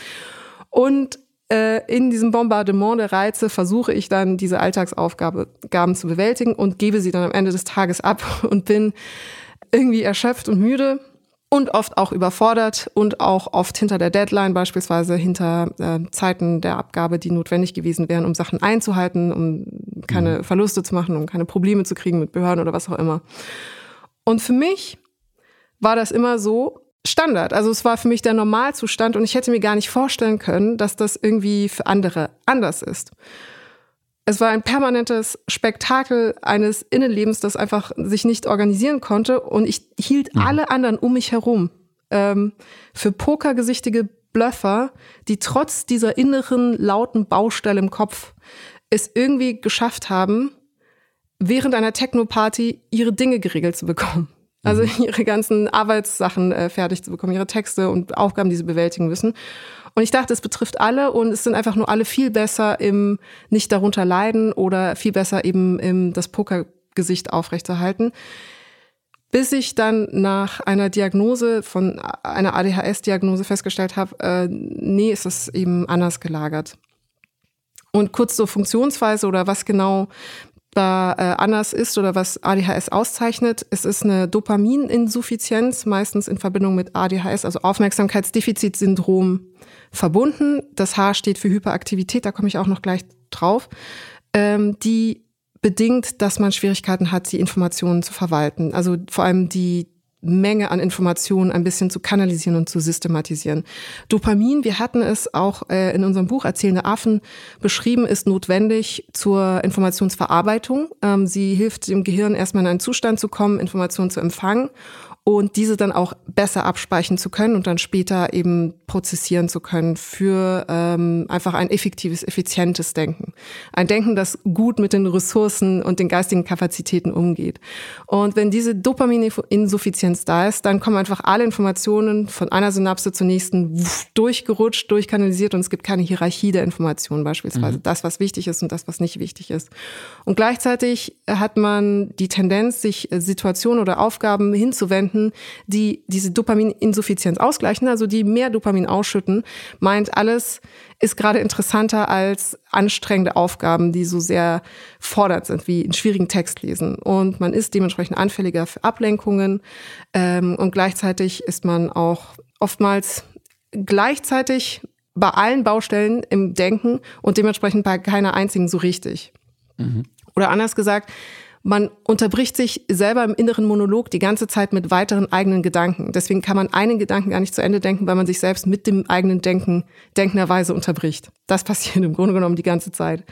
[SPEAKER 2] Und äh, in diesem Bombardement der Reize versuche ich dann diese Alltagsaufgaben zu bewältigen und gebe sie dann am Ende des Tages ab und bin irgendwie erschöpft und müde und oft auch überfordert und auch oft hinter der Deadline, beispielsweise hinter äh, Zeiten der Abgabe, die notwendig gewesen wären, um Sachen einzuhalten, um keine mhm. Verluste zu machen, um keine Probleme zu kriegen mit Behörden oder was auch immer. Und für mich war das immer so, Standard. Also es war für mich der Normalzustand und ich hätte mir gar nicht vorstellen können, dass das irgendwie für andere anders ist. Es war ein permanentes Spektakel eines Innenlebens, das einfach sich nicht organisieren konnte und ich hielt mhm. alle anderen um mich herum ähm, für pokergesichtige Bluffer, die trotz dieser inneren lauten Baustelle im Kopf es irgendwie geschafft haben, während einer Techno-Party ihre Dinge geregelt zu bekommen. Also mhm. ihre ganzen Arbeitssachen äh, fertig zu bekommen, ihre Texte und Aufgaben, die sie bewältigen müssen. Und ich dachte, es betrifft alle und es sind einfach nur alle viel besser im nicht darunter leiden oder viel besser eben im das Pokergesicht aufrechterhalten. Bis ich dann nach einer Diagnose von einer ADHS-Diagnose festgestellt habe, äh, nee, ist es eben anders gelagert. Und kurz zur Funktionsweise oder was genau da äh, anders ist oder was ADHS auszeichnet. Es ist eine Dopamininsuffizienz, meistens in Verbindung mit ADHS, also Aufmerksamkeitsdefizitsyndrom, verbunden. Das H steht für Hyperaktivität, da komme ich auch noch gleich drauf. Ähm, die bedingt, dass man Schwierigkeiten hat, die Informationen zu verwalten. Also vor allem die Menge an Informationen ein bisschen zu kanalisieren und zu systematisieren. Dopamin, wir hatten es auch äh, in unserem Buch Erzählende Affen beschrieben, ist notwendig zur Informationsverarbeitung. Ähm, sie hilft dem Gehirn erstmal in einen Zustand zu kommen, Informationen zu empfangen und diese dann auch besser abspeichern zu können und dann später eben prozessieren zu können für ähm, einfach ein effektives, effizientes Denken. Ein Denken, das gut mit den Ressourcen und den geistigen Kapazitäten umgeht. Und wenn diese Dopamininsuffizienz da ist, dann kommen einfach alle Informationen von einer Synapse zur nächsten durchgerutscht, durchkanalisiert und es gibt keine Hierarchie der Informationen beispielsweise. Mhm. Das, was wichtig ist und das, was nicht wichtig ist. Und gleichzeitig hat man die Tendenz, sich Situationen oder Aufgaben hinzuwenden, Medikamenten, die diese Dopamininsuffizienz ausgleichen, also die mehr Dopamin ausschütten, meint, alles ist gerade interessanter als anstrengende Aufgaben, die so sehr fordernd sind, wie einen schwierigen Text lesen. Und man ist dementsprechend anfälliger für Ablenkungen ähm, und gleichzeitig ist man auch oftmals gleichzeitig bei allen Baustellen im Denken und dementsprechend bei keiner einzigen so richtig. Mhm. Oder anders gesagt, man unterbricht sich selber im inneren Monolog die ganze Zeit mit weiteren eigenen Gedanken. Deswegen kann man einen Gedanken gar nicht zu Ende denken, weil man sich selbst mit dem eigenen Denken denkenderweise unterbricht. Das passiert im Grunde genommen die ganze Zeit.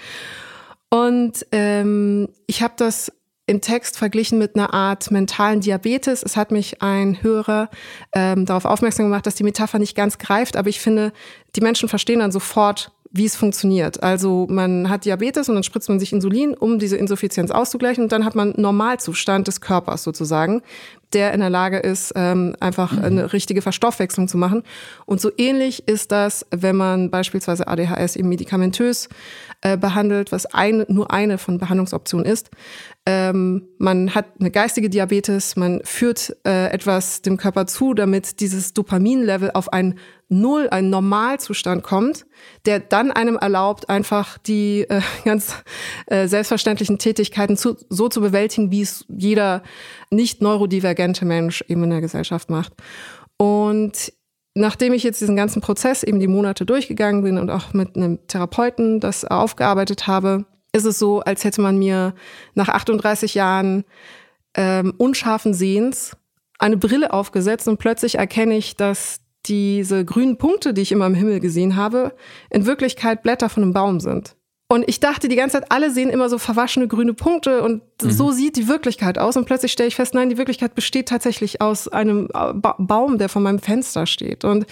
[SPEAKER 2] Und ähm, ich habe das im Text verglichen mit einer Art mentalen Diabetes. Es hat mich ein Hörer ähm, darauf aufmerksam gemacht, dass die Metapher nicht ganz greift, aber ich finde, die Menschen verstehen dann sofort, wie es funktioniert. Also man hat Diabetes und dann spritzt man sich Insulin, um diese Insuffizienz auszugleichen und dann hat man Normalzustand des Körpers sozusagen, der in der Lage ist, ähm, einfach mhm. eine richtige Verstoffwechslung zu machen. Und so ähnlich ist das, wenn man beispielsweise ADHS eben medikamentös äh, behandelt, was eine, nur eine von Behandlungsoptionen ist. Ähm, man hat eine geistige Diabetes, man führt äh, etwas dem Körper zu, damit dieses Dopaminlevel auf ein Null, ein Normalzustand kommt, der dann einem erlaubt, einfach die äh, ganz äh, selbstverständlichen Tätigkeiten zu, so zu bewältigen, wie es jeder nicht neurodivergente Mensch eben in der Gesellschaft macht. Und nachdem ich jetzt diesen ganzen Prozess eben die Monate durchgegangen bin und auch mit einem Therapeuten das aufgearbeitet habe, ist es so, als hätte man mir nach 38 Jahren ähm, unscharfen Sehens eine Brille aufgesetzt und plötzlich erkenne ich, dass diese grünen Punkte, die ich immer im Himmel gesehen habe, in Wirklichkeit Blätter von einem Baum sind. Und ich dachte die ganze Zeit, alle sehen immer so verwaschene grüne Punkte und mhm. so sieht die Wirklichkeit aus. Und plötzlich stelle ich fest, nein, die Wirklichkeit besteht tatsächlich aus einem ba Baum, der vor meinem Fenster steht. Und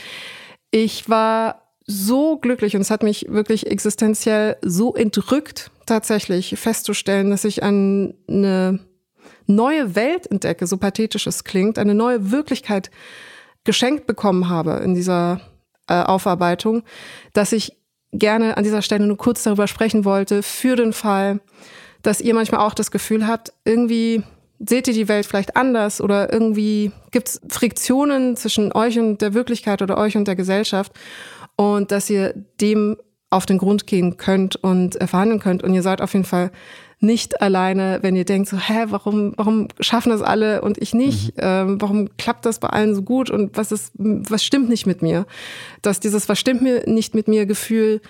[SPEAKER 2] ich war so glücklich und es hat mich wirklich existenziell so entrückt, tatsächlich festzustellen, dass ich eine neue Welt entdecke, so pathetisch es klingt, eine neue Wirklichkeit geschenkt bekommen habe in dieser äh, Aufarbeitung, dass ich gerne an dieser Stelle nur kurz darüber sprechen wollte, für den Fall, dass ihr manchmal auch das Gefühl habt, irgendwie seht ihr die Welt vielleicht anders oder irgendwie gibt es Friktionen zwischen euch und der Wirklichkeit oder euch und der Gesellschaft und dass ihr dem auf den Grund gehen könnt und äh, verhandeln könnt. Und ihr seid auf jeden Fall nicht alleine, wenn ihr denkt so, hä, warum, warum schaffen das alle und ich nicht? Mhm. Ähm, warum klappt das bei allen so gut und was ist, was stimmt nicht mit mir? Dass dieses Was stimmt mir nicht mit mir Gefühl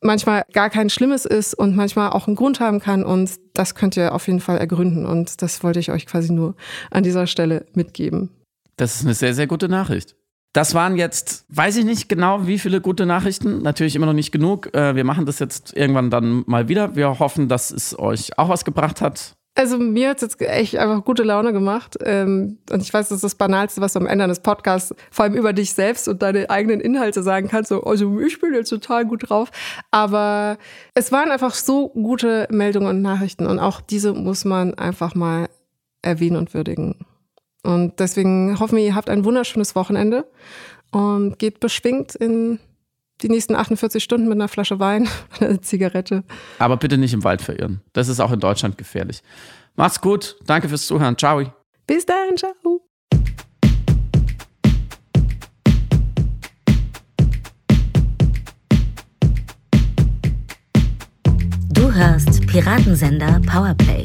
[SPEAKER 2] manchmal gar kein Schlimmes ist und manchmal auch einen Grund haben kann und das könnt ihr auf jeden Fall ergründen und das wollte ich euch quasi nur an dieser Stelle mitgeben.
[SPEAKER 3] Das ist eine sehr, sehr gute Nachricht. Das waren jetzt, weiß ich nicht genau, wie viele gute Nachrichten. Natürlich immer noch nicht genug. Äh, wir machen das jetzt irgendwann dann mal wieder. Wir hoffen, dass es euch auch was gebracht hat.
[SPEAKER 2] Also mir hat es jetzt echt einfach gute Laune gemacht. Ähm, und ich weiß, das ist das Banalste, was du am Ende eines Podcasts vor allem über dich selbst und deine eigenen Inhalte sagen kannst. So, also ich bin jetzt total gut drauf. Aber es waren einfach so gute Meldungen und Nachrichten. Und auch diese muss man einfach mal erwähnen und würdigen. Und deswegen hoffen wir, ihr habt ein wunderschönes Wochenende und geht beschwingt in die nächsten 48 Stunden mit einer Flasche Wein und einer Zigarette.
[SPEAKER 3] Aber bitte nicht im Wald verirren. Das ist auch in Deutschland gefährlich. Macht's gut. Danke fürs Zuhören. Ciao.
[SPEAKER 2] Bis dann. Ciao.
[SPEAKER 1] Du hörst Piratensender Powerplay.